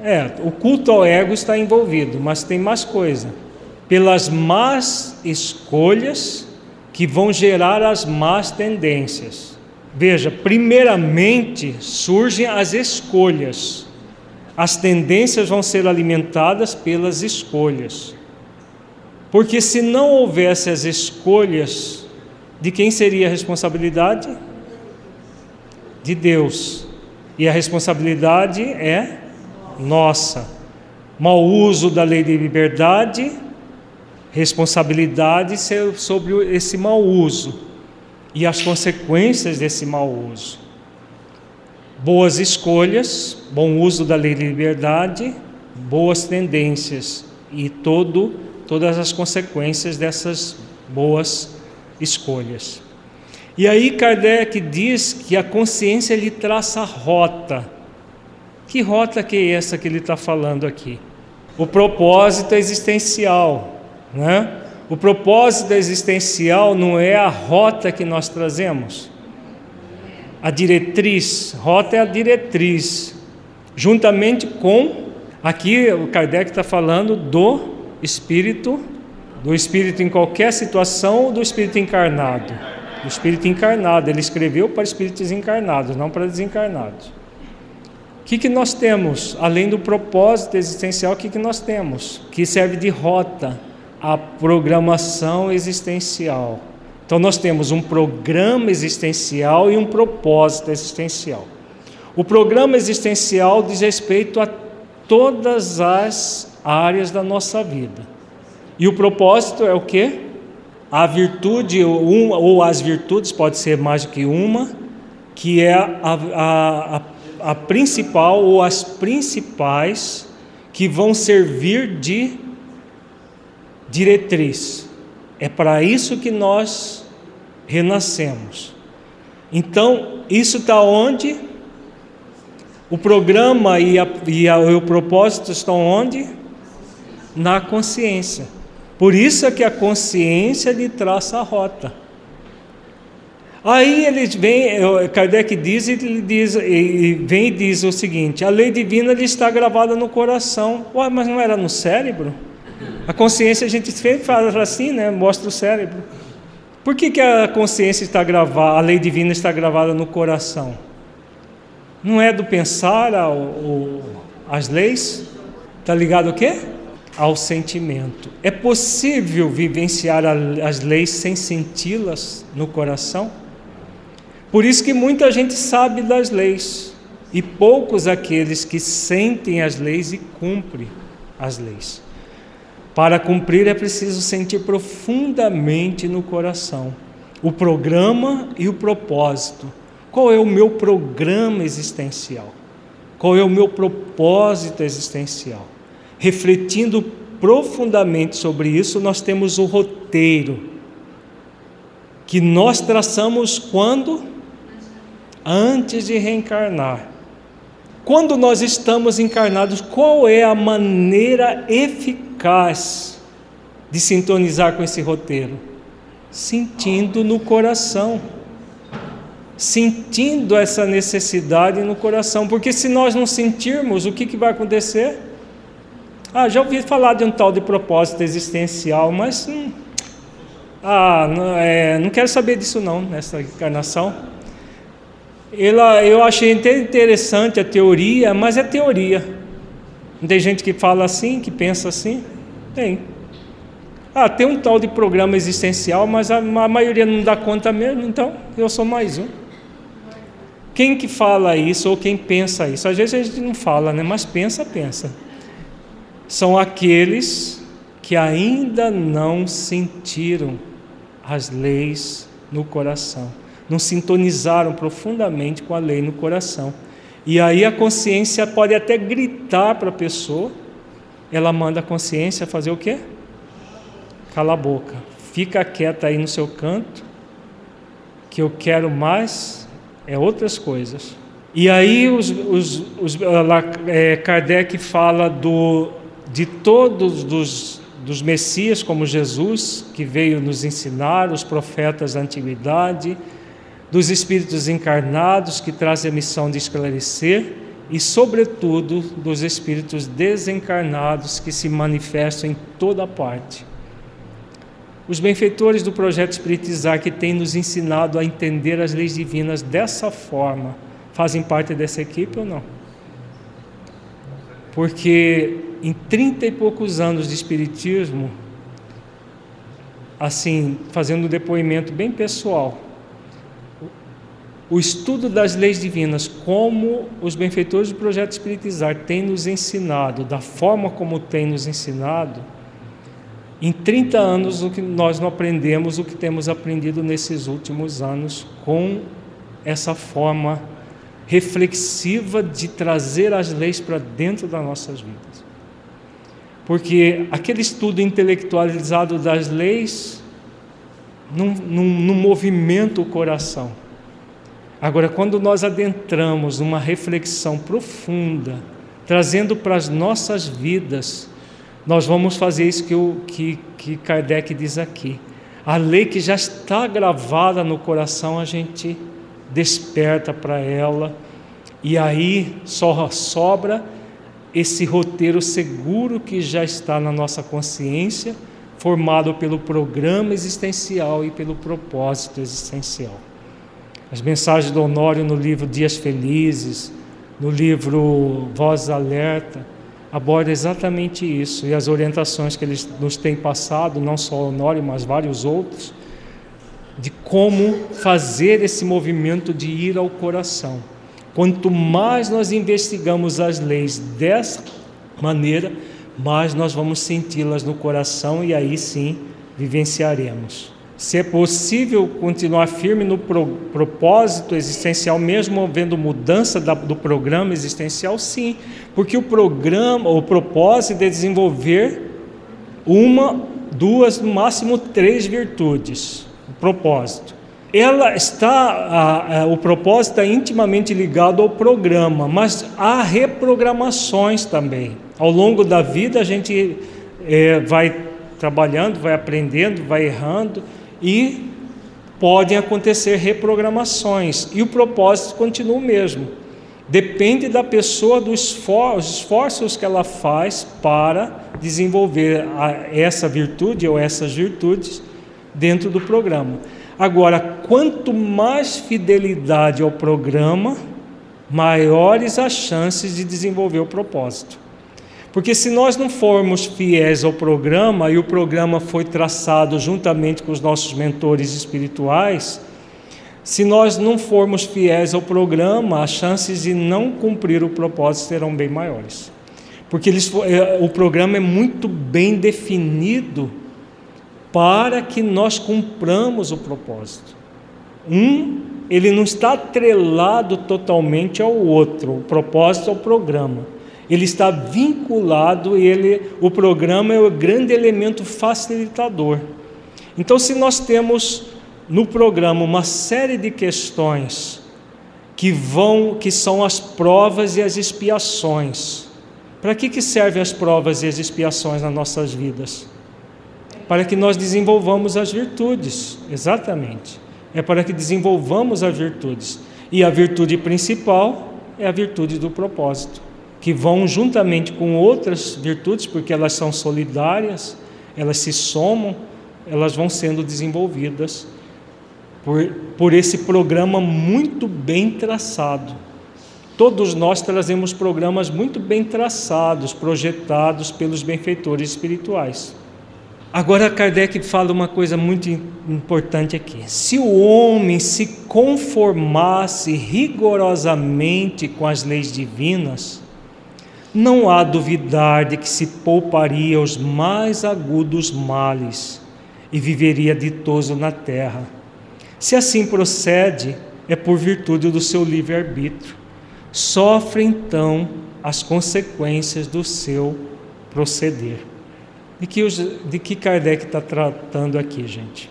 É, o culto ao ego está envolvido, mas tem mais coisa pelas más escolhas que vão gerar as más tendências. Veja, primeiramente surgem as escolhas. As tendências vão ser alimentadas pelas escolhas. Porque se não houvesse as escolhas, de quem seria a responsabilidade? De Deus. E a responsabilidade é nossa. Mau uso da lei de liberdade responsabilidade sobre esse mau uso e as consequências desse mau uso. Boas escolhas, bom uso da lei de liberdade, boas tendências e todo, todas as consequências dessas boas escolhas. E aí Kardec diz que a consciência lhe traça rota. Que rota que é essa que ele está falando aqui? O propósito existencial, né? O propósito existencial não é a rota que nós trazemos. A diretriz, rota é a diretriz, juntamente com, aqui o Kardec está falando do espírito, do espírito em qualquer situação, do espírito encarnado. Do espírito encarnado, ele escreveu para espíritos encarnados, não para desencarnados. O que, que nós temos, além do propósito existencial, o que, que nós temos? Que serve de rota a programação existencial. Então, nós temos um programa existencial e um propósito existencial. O programa existencial diz respeito a todas as áreas da nossa vida. E o propósito é o que? A virtude, uma, ou as virtudes, pode ser mais do que uma, que é a, a, a, a principal ou as principais que vão servir de diretriz. É para isso que nós renascemos. Então, isso está onde? O programa e, a, e, a, e o propósito estão onde? Na consciência. Por isso é que a consciência lhe traça a rota. Aí ele vem, Kardec diz, ele diz, e vem e diz o seguinte: a lei divina lhe está gravada no coração. Ué, mas não era no cérebro? A consciência a gente sempre fala assim, né? Mostra o cérebro. Por que, que a consciência está gravada, a lei divina está gravada no coração? Não é do pensar ao, ao, as leis? Está ligado ao quê? Ao sentimento. É possível vivenciar a, as leis sem senti-las no coração? Por isso que muita gente sabe das leis, e poucos aqueles que sentem as leis e cumprem as leis. Para cumprir é preciso sentir profundamente no coração o programa e o propósito. Qual é o meu programa existencial? Qual é o meu propósito existencial? Refletindo profundamente sobre isso, nós temos o roteiro que nós traçamos quando? Antes de reencarnar. Quando nós estamos encarnados, qual é a maneira eficaz de sintonizar com esse roteiro? Sentindo no coração. Sentindo essa necessidade no coração, porque se nós não sentirmos, o que, que vai acontecer? Ah, já ouvi falar de um tal de propósito existencial, mas hum, ah, não, é, não quero saber disso não nessa encarnação. Ela, eu achei interessante a teoria, mas é teoria. Não tem gente que fala assim, que pensa assim? Tem. Ah, tem um tal de programa existencial, mas a, a maioria não dá conta mesmo, então eu sou mais um. Quem que fala isso ou quem pensa isso? Às vezes a gente não fala, né? mas pensa, pensa. São aqueles que ainda não sentiram as leis no coração, não sintonizaram profundamente com a lei no coração. E aí a consciência pode até gritar para a pessoa, ela manda a consciência fazer o quê? Cala a boca, fica quieta aí no seu canto, que eu quero mais é outras coisas. E aí os, os, os, é, Kardec fala do, de todos os dos Messias como Jesus, que veio nos ensinar, os profetas da antiguidade, dos espíritos encarnados que trazem a missão de esclarecer e, sobretudo, dos espíritos desencarnados que se manifestam em toda parte. Os benfeitores do projeto Espiritizar que têm nos ensinado a entender as leis divinas dessa forma, fazem parte dessa equipe ou não? Porque em trinta e poucos anos de Espiritismo, assim, fazendo um depoimento bem pessoal, o estudo das leis divinas, como os benfeitores do projeto Espiritizar têm nos ensinado, da forma como têm nos ensinado, em 30 anos o que nós não aprendemos o que temos aprendido nesses últimos anos com essa forma reflexiva de trazer as leis para dentro das nossas vidas porque aquele estudo intelectualizado das leis não, não, não movimenta o coração. Agora, quando nós adentramos numa reflexão profunda, trazendo para as nossas vidas, nós vamos fazer isso que, o, que, que Kardec diz aqui. A lei que já está gravada no coração, a gente desperta para ela, e aí só sobra esse roteiro seguro que já está na nossa consciência, formado pelo programa existencial e pelo propósito existencial. As mensagens do Honório no livro Dias Felizes, no livro Voz Alerta, aborda exatamente isso e as orientações que eles nos têm passado, não só Honório, mas vários outros, de como fazer esse movimento de ir ao coração Quanto mais nós investigamos as leis dessa maneira, mais nós vamos senti-las no coração e aí sim vivenciaremos. Se é possível continuar firme no pro, propósito existencial, mesmo havendo mudança da, do programa existencial, sim, porque o programa, o propósito é desenvolver uma, duas, no máximo três virtudes. O propósito ela está, a, a, o propósito está intimamente ligado ao programa, mas há reprogramações também. Ao longo da vida a gente é, vai trabalhando, vai aprendendo, vai errando e podem acontecer reprogramações e o propósito continua o mesmo. Depende da pessoa, dos esforços que ela faz para desenvolver essa virtude ou essas virtudes dentro do programa. Agora, quanto mais fidelidade ao programa, maiores as chances de desenvolver o propósito. Porque se nós não formos fiéis ao programa e o programa foi traçado juntamente com os nossos mentores espirituais, Se nós não formos fiéis ao programa, as chances de não cumprir o propósito serão bem maiores. Porque eles, é, o programa é muito bem definido para que nós cumpramos o propósito. Um, ele não está atrelado totalmente ao outro, o propósito ao programa. Ele está vinculado, ele, o programa é o grande elemento facilitador. Então, se nós temos no programa uma série de questões que vão, que são as provas e as expiações. Para que, que servem as provas e as expiações nas nossas vidas? Para que nós desenvolvamos as virtudes, exatamente. É para que desenvolvamos as virtudes. E a virtude principal é a virtude do propósito, que vão juntamente com outras virtudes, porque elas são solidárias, elas se somam, elas vão sendo desenvolvidas por, por esse programa muito bem traçado. Todos nós trazemos programas muito bem traçados, projetados pelos benfeitores espirituais. Agora Kardec fala uma coisa muito importante aqui. Se o homem se conformasse rigorosamente com as leis divinas, não há duvidar de que se pouparia os mais agudos males e viveria ditoso na terra se assim procede, é por virtude do seu livre-arbítrio. Sofre então as consequências do seu proceder. De que, de que Kardec está tratando aqui, gente?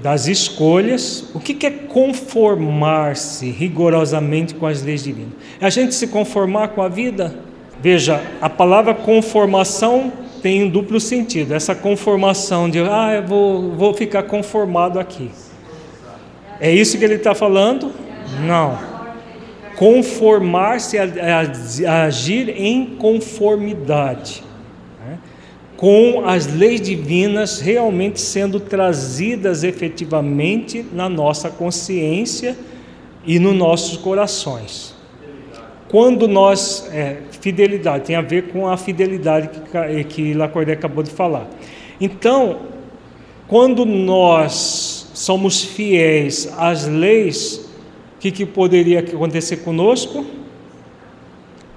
Das escolhas. O que é conformar-se rigorosamente com as leis divinas? É a gente se conformar com a vida? Veja, a palavra conformação tem um duplo sentido. Essa conformação de, ah, eu vou, vou ficar conformado aqui. É isso que ele está falando? Não. Conformar-se a, a, a, agir em conformidade né? com as leis divinas realmente sendo trazidas efetivamente na nossa consciência e nos nossos corações. Quando nós. É, fidelidade, tem a ver com a fidelidade que, que Lacordaire acabou de falar. Então, quando nós somos fiéis às leis, o que, que poderia acontecer conosco?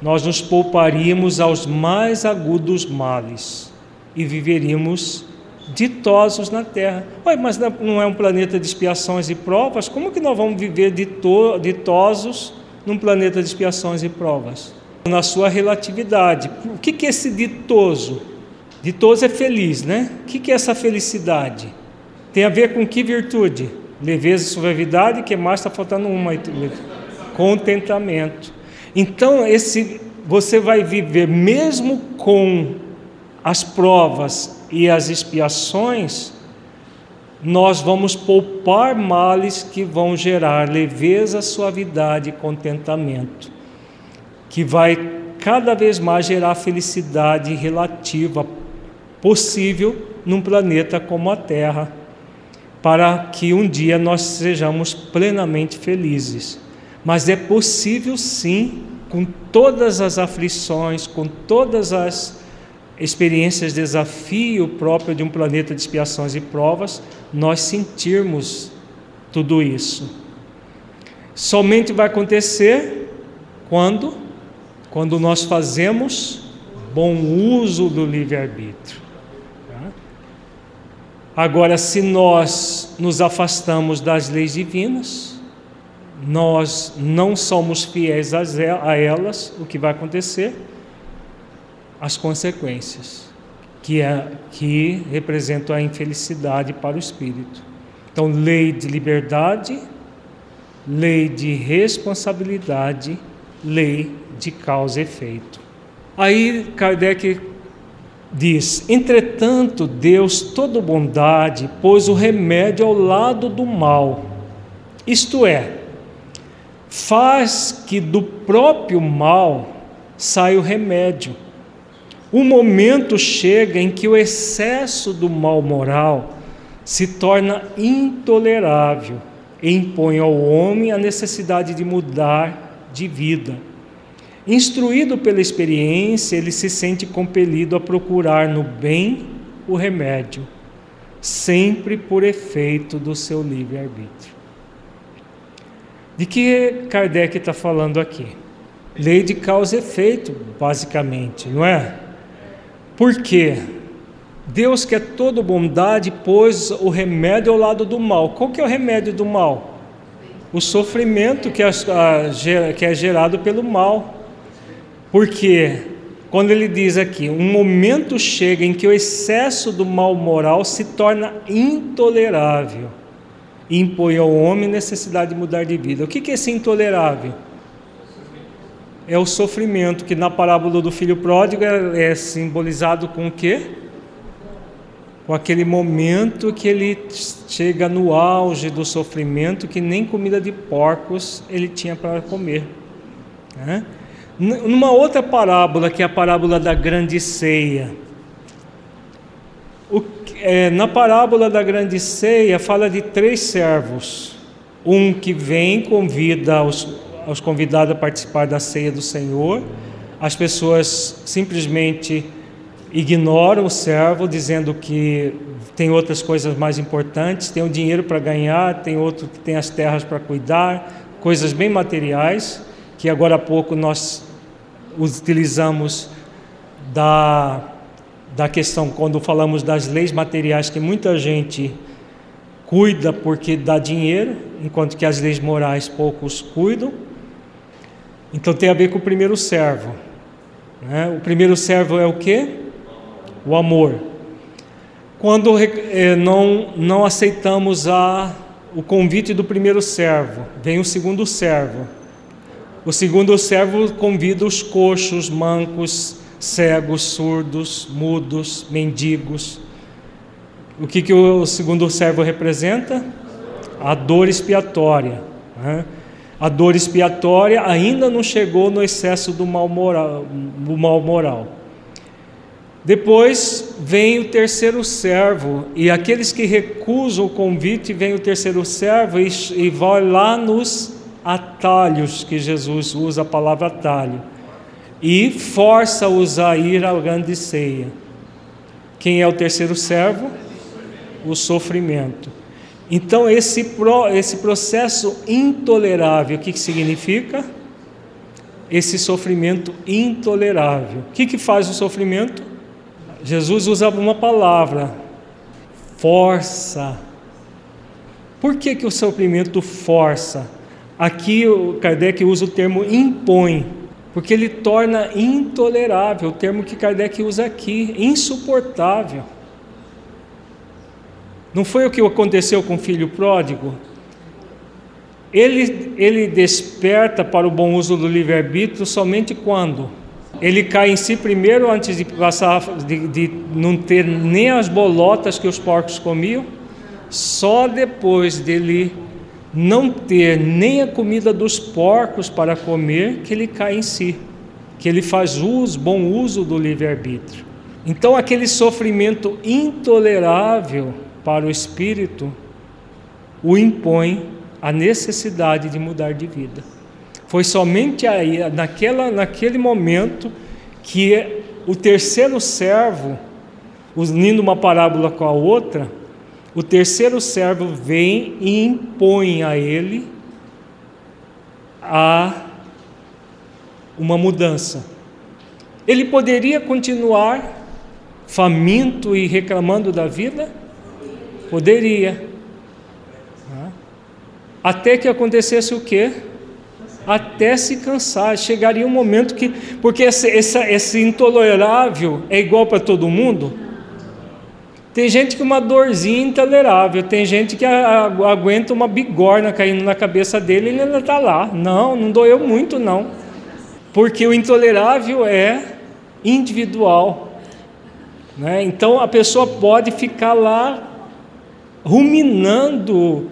Nós nos pouparíamos aos mais agudos males e viveríamos ditosos na terra. Ué, mas não é um planeta de expiações e provas? Como que nós vamos viver ditosos num planeta de expiações e provas? Na sua relatividade. O que, que é esse ditoso? Ditoso é feliz, né? O que, que é essa felicidade? Tem a ver com que virtude? Leveza e suavidade, que mais está faltando uma. Contentamento. Então, esse você vai viver mesmo com as provas e as expiações, nós vamos poupar males que vão gerar leveza, suavidade e contentamento, que vai cada vez mais gerar felicidade relativa possível num planeta como a Terra para que um dia nós sejamos plenamente felizes. Mas é possível sim, com todas as aflições, com todas as experiências, desafio próprio de um planeta de expiações e provas, nós sentirmos tudo isso. Somente vai acontecer quando? Quando nós fazemos bom uso do livre-arbítrio. Agora, se nós nos afastamos das leis divinas, nós não somos fiéis a elas, o que vai acontecer? As consequências, que, é, que representam a infelicidade para o espírito. Então, lei de liberdade, lei de responsabilidade, lei de causa e efeito. Aí Kardec diz: Entretanto, Deus, toda bondade, pôs o remédio ao lado do mal, isto é, faz que do próprio mal saia o remédio. O momento chega em que o excesso do mal moral se torna intolerável e impõe ao homem a necessidade de mudar de vida. Instruído pela experiência, ele se sente compelido a procurar no bem o remédio, sempre por efeito do seu livre-arbítrio. De que Kardec está falando aqui? Lei de causa e efeito, basicamente, não é? Por quê? Deus que é toda bondade pôs o remédio ao lado do mal. Qual que é o remédio do mal? O sofrimento que é, que é gerado pelo mal. Porque quando ele diz aqui, um momento chega em que o excesso do mal moral se torna intolerável e impõe ao homem necessidade de mudar de vida. O que é esse intolerável? É o sofrimento, que na parábola do filho pródigo é, é simbolizado com o quê? Com aquele momento que ele chega no auge do sofrimento, que nem comida de porcos ele tinha para comer. Né? Numa outra parábola, que é a parábola da grande ceia, o, é, na parábola da grande ceia fala de três servos. Um que vem, convida os, os convidados a participar da ceia do Senhor. As pessoas simplesmente ignoram o servo, dizendo que tem outras coisas mais importantes, tem o dinheiro para ganhar, tem outro que tem as terras para cuidar, coisas bem materiais, que agora há pouco nós utilizamos da, da questão, quando falamos das leis materiais, que muita gente cuida porque dá dinheiro, enquanto que as leis morais poucos cuidam. Então tem a ver com o primeiro servo. Né? O primeiro servo é o que? O amor. Quando eh, não, não aceitamos a, o convite do primeiro servo, vem o segundo servo. O segundo servo convida os coxos, mancos, cegos, surdos, mudos, mendigos. O que, que o segundo servo representa? A dor expiatória. Né? A dor expiatória ainda não chegou no excesso do mal moral. Do mal moral. Depois vem o terceiro servo, e aqueles que recusam o convite, vem o terceiro servo e, e vai lá nos atalhos que Jesus usa a palavra atalho e força-os a ir à grande ceia. Quem é o terceiro servo? O sofrimento. Então, esse, pro, esse processo intolerável, o que, que significa? Esse sofrimento intolerável. O que, que faz o sofrimento? Jesus usa uma palavra, força. Por que, que o sofrimento força? Aqui o Kardec usa o termo impõe, porque ele torna intolerável, o termo que Kardec usa aqui, insuportável. Não foi o que aconteceu com o filho pródigo? Ele, ele desperta para o bom uso do livre-arbítrio somente quando? Ele cai em si primeiro antes de passar de, de não ter nem as bolotas que os porcos comiam, só depois dele não ter nem a comida dos porcos para comer, que ele cai em si, que ele faz uso, bom uso do livre-arbítrio. Então, aquele sofrimento intolerável para o espírito o impõe a necessidade de mudar de vida. Foi somente aí, naquela, naquele momento, que o terceiro servo, unindo uma parábola com a outra, o terceiro servo vem e impõe a ele a uma mudança. Ele poderia continuar faminto e reclamando da vida? Poderia. Até que acontecesse o quê? Até se cansar. Chegaria um momento que. Porque esse, esse, esse intolerável é igual para todo mundo? Tem gente com uma dorzinha intolerável, tem gente que aguenta uma bigorna caindo na cabeça dele e ele ainda está lá. Não, não doeu muito, não. Porque o intolerável é individual. Né? Então a pessoa pode ficar lá ruminando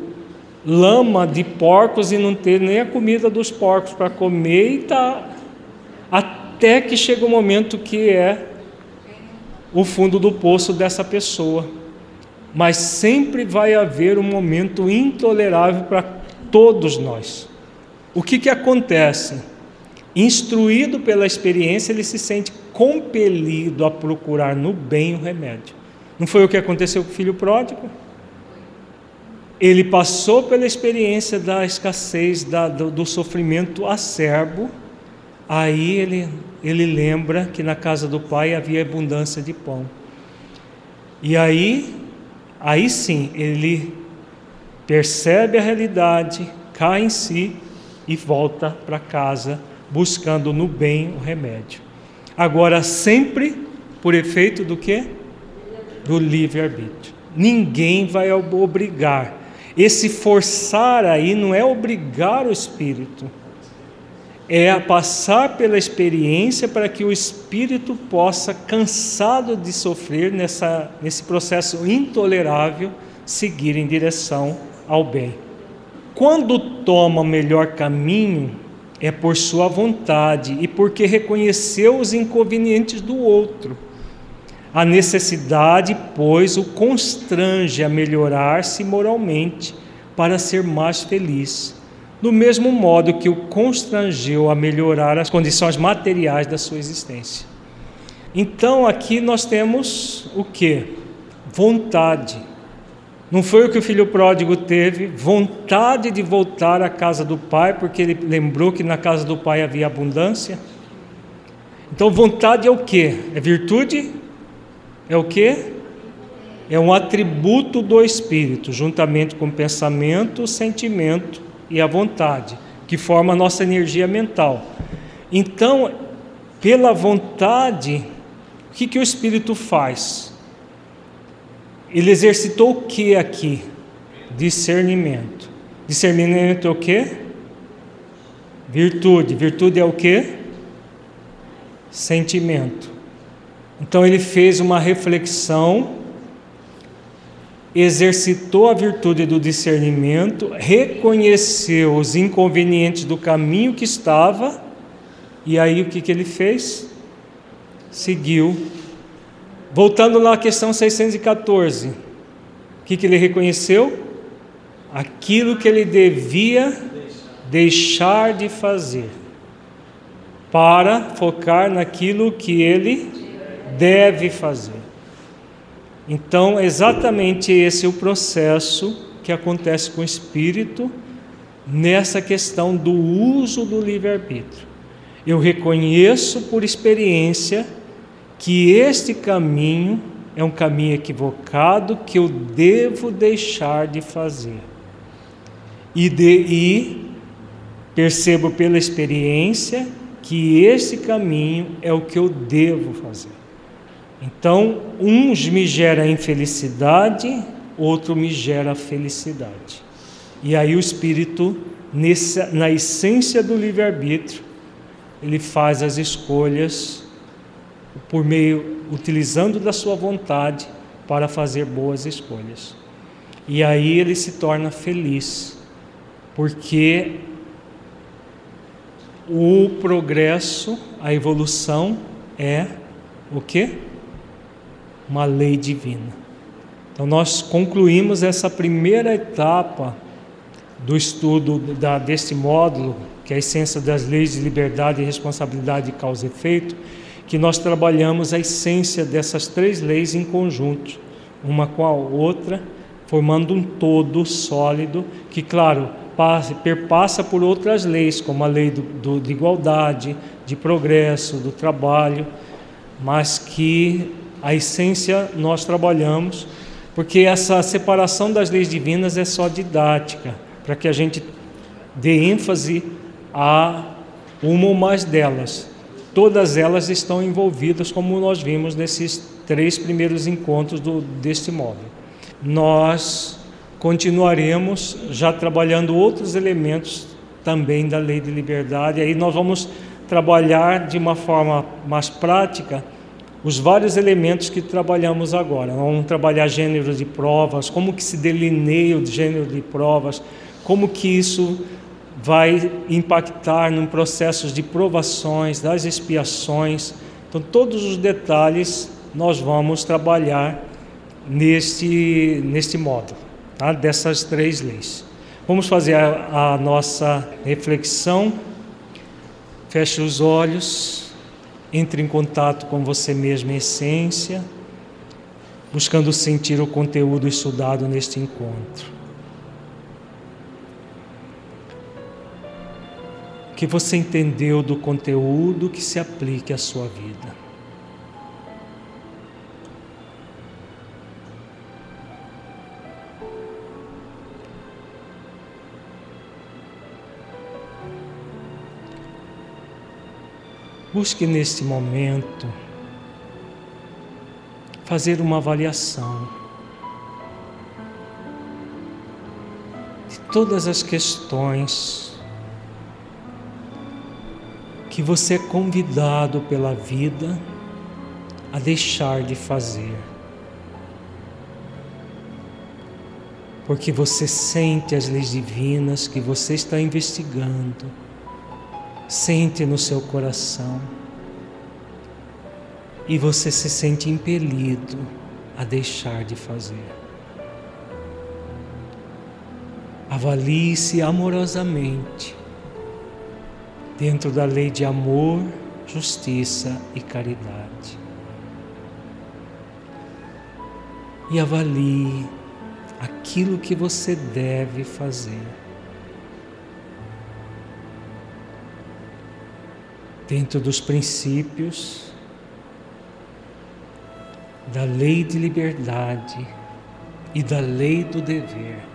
lama de porcos e não ter nem a comida dos porcos para comer e tá até que chega o momento que é o fundo do poço dessa pessoa. Mas sempre vai haver um momento intolerável para todos nós. O que, que acontece? Instruído pela experiência, ele se sente compelido a procurar no bem o remédio. Não foi o que aconteceu com o filho pródigo? ele passou pela experiência da escassez, da, do, do, sofrimento acerbo, aí ele, ele lembra que na casa do pai havia abundância de pão. E aí, aí sim, ele percebe a realidade, cai em si e volta para casa, buscando no bem o remédio. Agora, sempre por efeito do que? Do livre-arbítrio. Ninguém vai obrigar esse forçar aí não é obrigar o espírito, é passar pela experiência para que o espírito possa, cansado de sofrer nessa, nesse processo intolerável, seguir em direção ao bem. Quando toma o melhor caminho, é por sua vontade e porque reconheceu os inconvenientes do outro. A necessidade, pois, o constrange a melhorar-se moralmente para ser mais feliz, do mesmo modo que o constrangeu a melhorar as condições materiais da sua existência. Então aqui nós temos o que? Vontade. Não foi o que o filho pródigo teve, vontade de voltar à casa do pai, porque ele lembrou que na casa do pai havia abundância. Então, vontade é o que? É virtude? é o que? É um atributo do espírito, juntamente com pensamento, sentimento e a vontade, que forma a nossa energia mental. Então, pela vontade, o que, que o espírito faz? Ele exercitou o que aqui? Discernimento. Discernimento é o que? Virtude. Virtude é o que? Sentimento. Então ele fez uma reflexão, exercitou a virtude do discernimento, reconheceu os inconvenientes do caminho que estava, e aí o que, que ele fez? Seguiu. Voltando lá à questão 614, o que, que ele reconheceu? Aquilo que ele devia deixar de fazer, para focar naquilo que ele deve fazer. Então, exatamente esse é o processo que acontece com o espírito nessa questão do uso do livre-arbítrio. Eu reconheço por experiência que este caminho é um caminho equivocado que eu devo deixar de fazer. E, de, e percebo pela experiência que esse caminho é o que eu devo fazer. Então, uns me gera infelicidade, outro me gera felicidade. E aí o espírito, na essência do livre-arbítrio, ele faz as escolhas por meio utilizando da sua vontade para fazer boas escolhas. E aí ele se torna feliz, porque o progresso, a evolução é o que? Uma lei divina. Então, nós concluímos essa primeira etapa do estudo da, deste módulo, que é a essência das leis de liberdade responsabilidade de causa e efeito, que nós trabalhamos a essência dessas três leis em conjunto, uma com a outra, formando um todo sólido, que, claro, passa, perpassa por outras leis, como a lei do, do, de igualdade, de progresso, do trabalho, mas que a essência nós trabalhamos, porque essa separação das leis divinas é só didática, para que a gente dê ênfase a uma ou mais delas. Todas elas estão envolvidas, como nós vimos nesses três primeiros encontros do, deste módulo. Nós continuaremos já trabalhando outros elementos também da lei de liberdade, aí nós vamos trabalhar de uma forma mais prática os vários elementos que trabalhamos agora. Vamos trabalhar gênero de provas, como que se delineia o gênero de provas, como que isso vai impactar no processo de provações, das expiações. Então, todos os detalhes nós vamos trabalhar neste, neste módulo, tá? dessas três leis. Vamos fazer a, a nossa reflexão. Feche os olhos. Entre em contato com você mesmo em essência, buscando sentir o conteúdo estudado neste encontro. Que você entendeu do conteúdo que se aplique à sua vida. Busque neste momento fazer uma avaliação de todas as questões que você é convidado pela vida a deixar de fazer. Porque você sente as leis divinas que você está investigando sente no seu coração e você se sente impelido a deixar de fazer. Avalie-se amorosamente dentro da lei de amor, justiça e caridade. E avalie aquilo que você deve fazer. Dentro dos princípios da lei de liberdade e da lei do dever.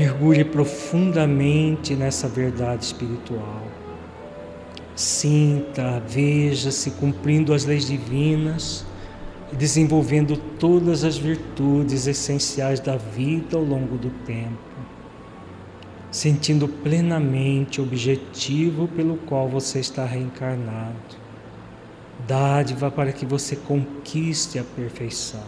Mergulhe profundamente nessa verdade espiritual. Sinta, veja-se cumprindo as leis divinas e desenvolvendo todas as virtudes essenciais da vida ao longo do tempo, sentindo plenamente o objetivo pelo qual você está reencarnado. Dádiva para que você conquiste a perfeição.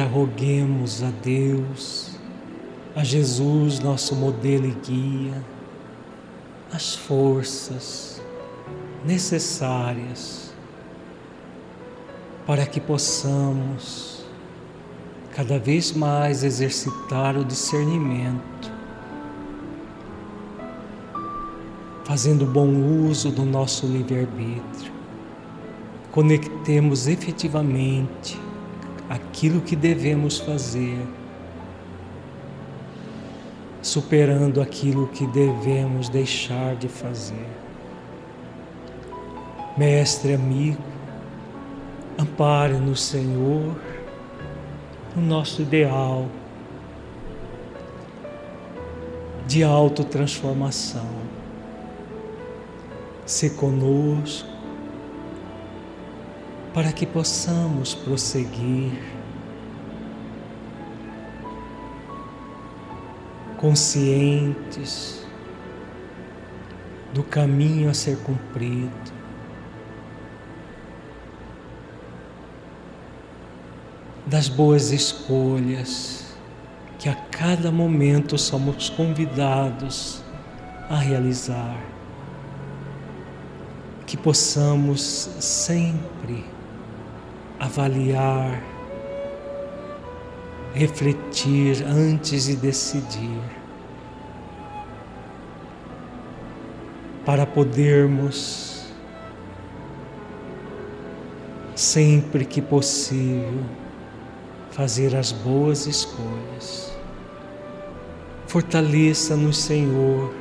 Agora roguemos a Deus, a Jesus, nosso modelo e guia, as forças necessárias para que possamos cada vez mais exercitar o discernimento, fazendo bom uso do nosso livre-arbítrio. Conectemos efetivamente aquilo que devemos fazer, superando aquilo que devemos deixar de fazer. Mestre amigo, ampare-nos, Senhor, no nosso ideal de autotransformação. Se conosco, para que possamos prosseguir conscientes do caminho a ser cumprido. Das boas escolhas que a cada momento somos convidados a realizar. Que possamos sempre avaliar refletir antes de decidir, para podermos, sempre que possível, fazer as boas escolhas. Fortaleça-nos, Senhor,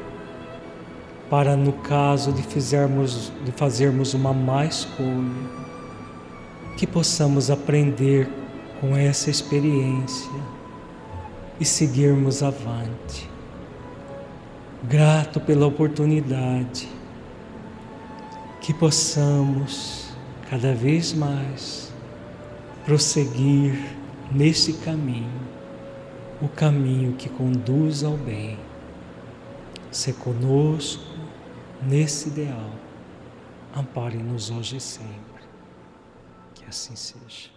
para no caso de fizermos de fazermos uma má escolha, que possamos aprender com essa experiência e seguirmos avante. Grato pela oportunidade que possamos cada vez mais prosseguir nesse caminho, o caminho que conduz ao bem. Se conosco nesse ideal, ampare-nos hoje e sempre. Assim seja.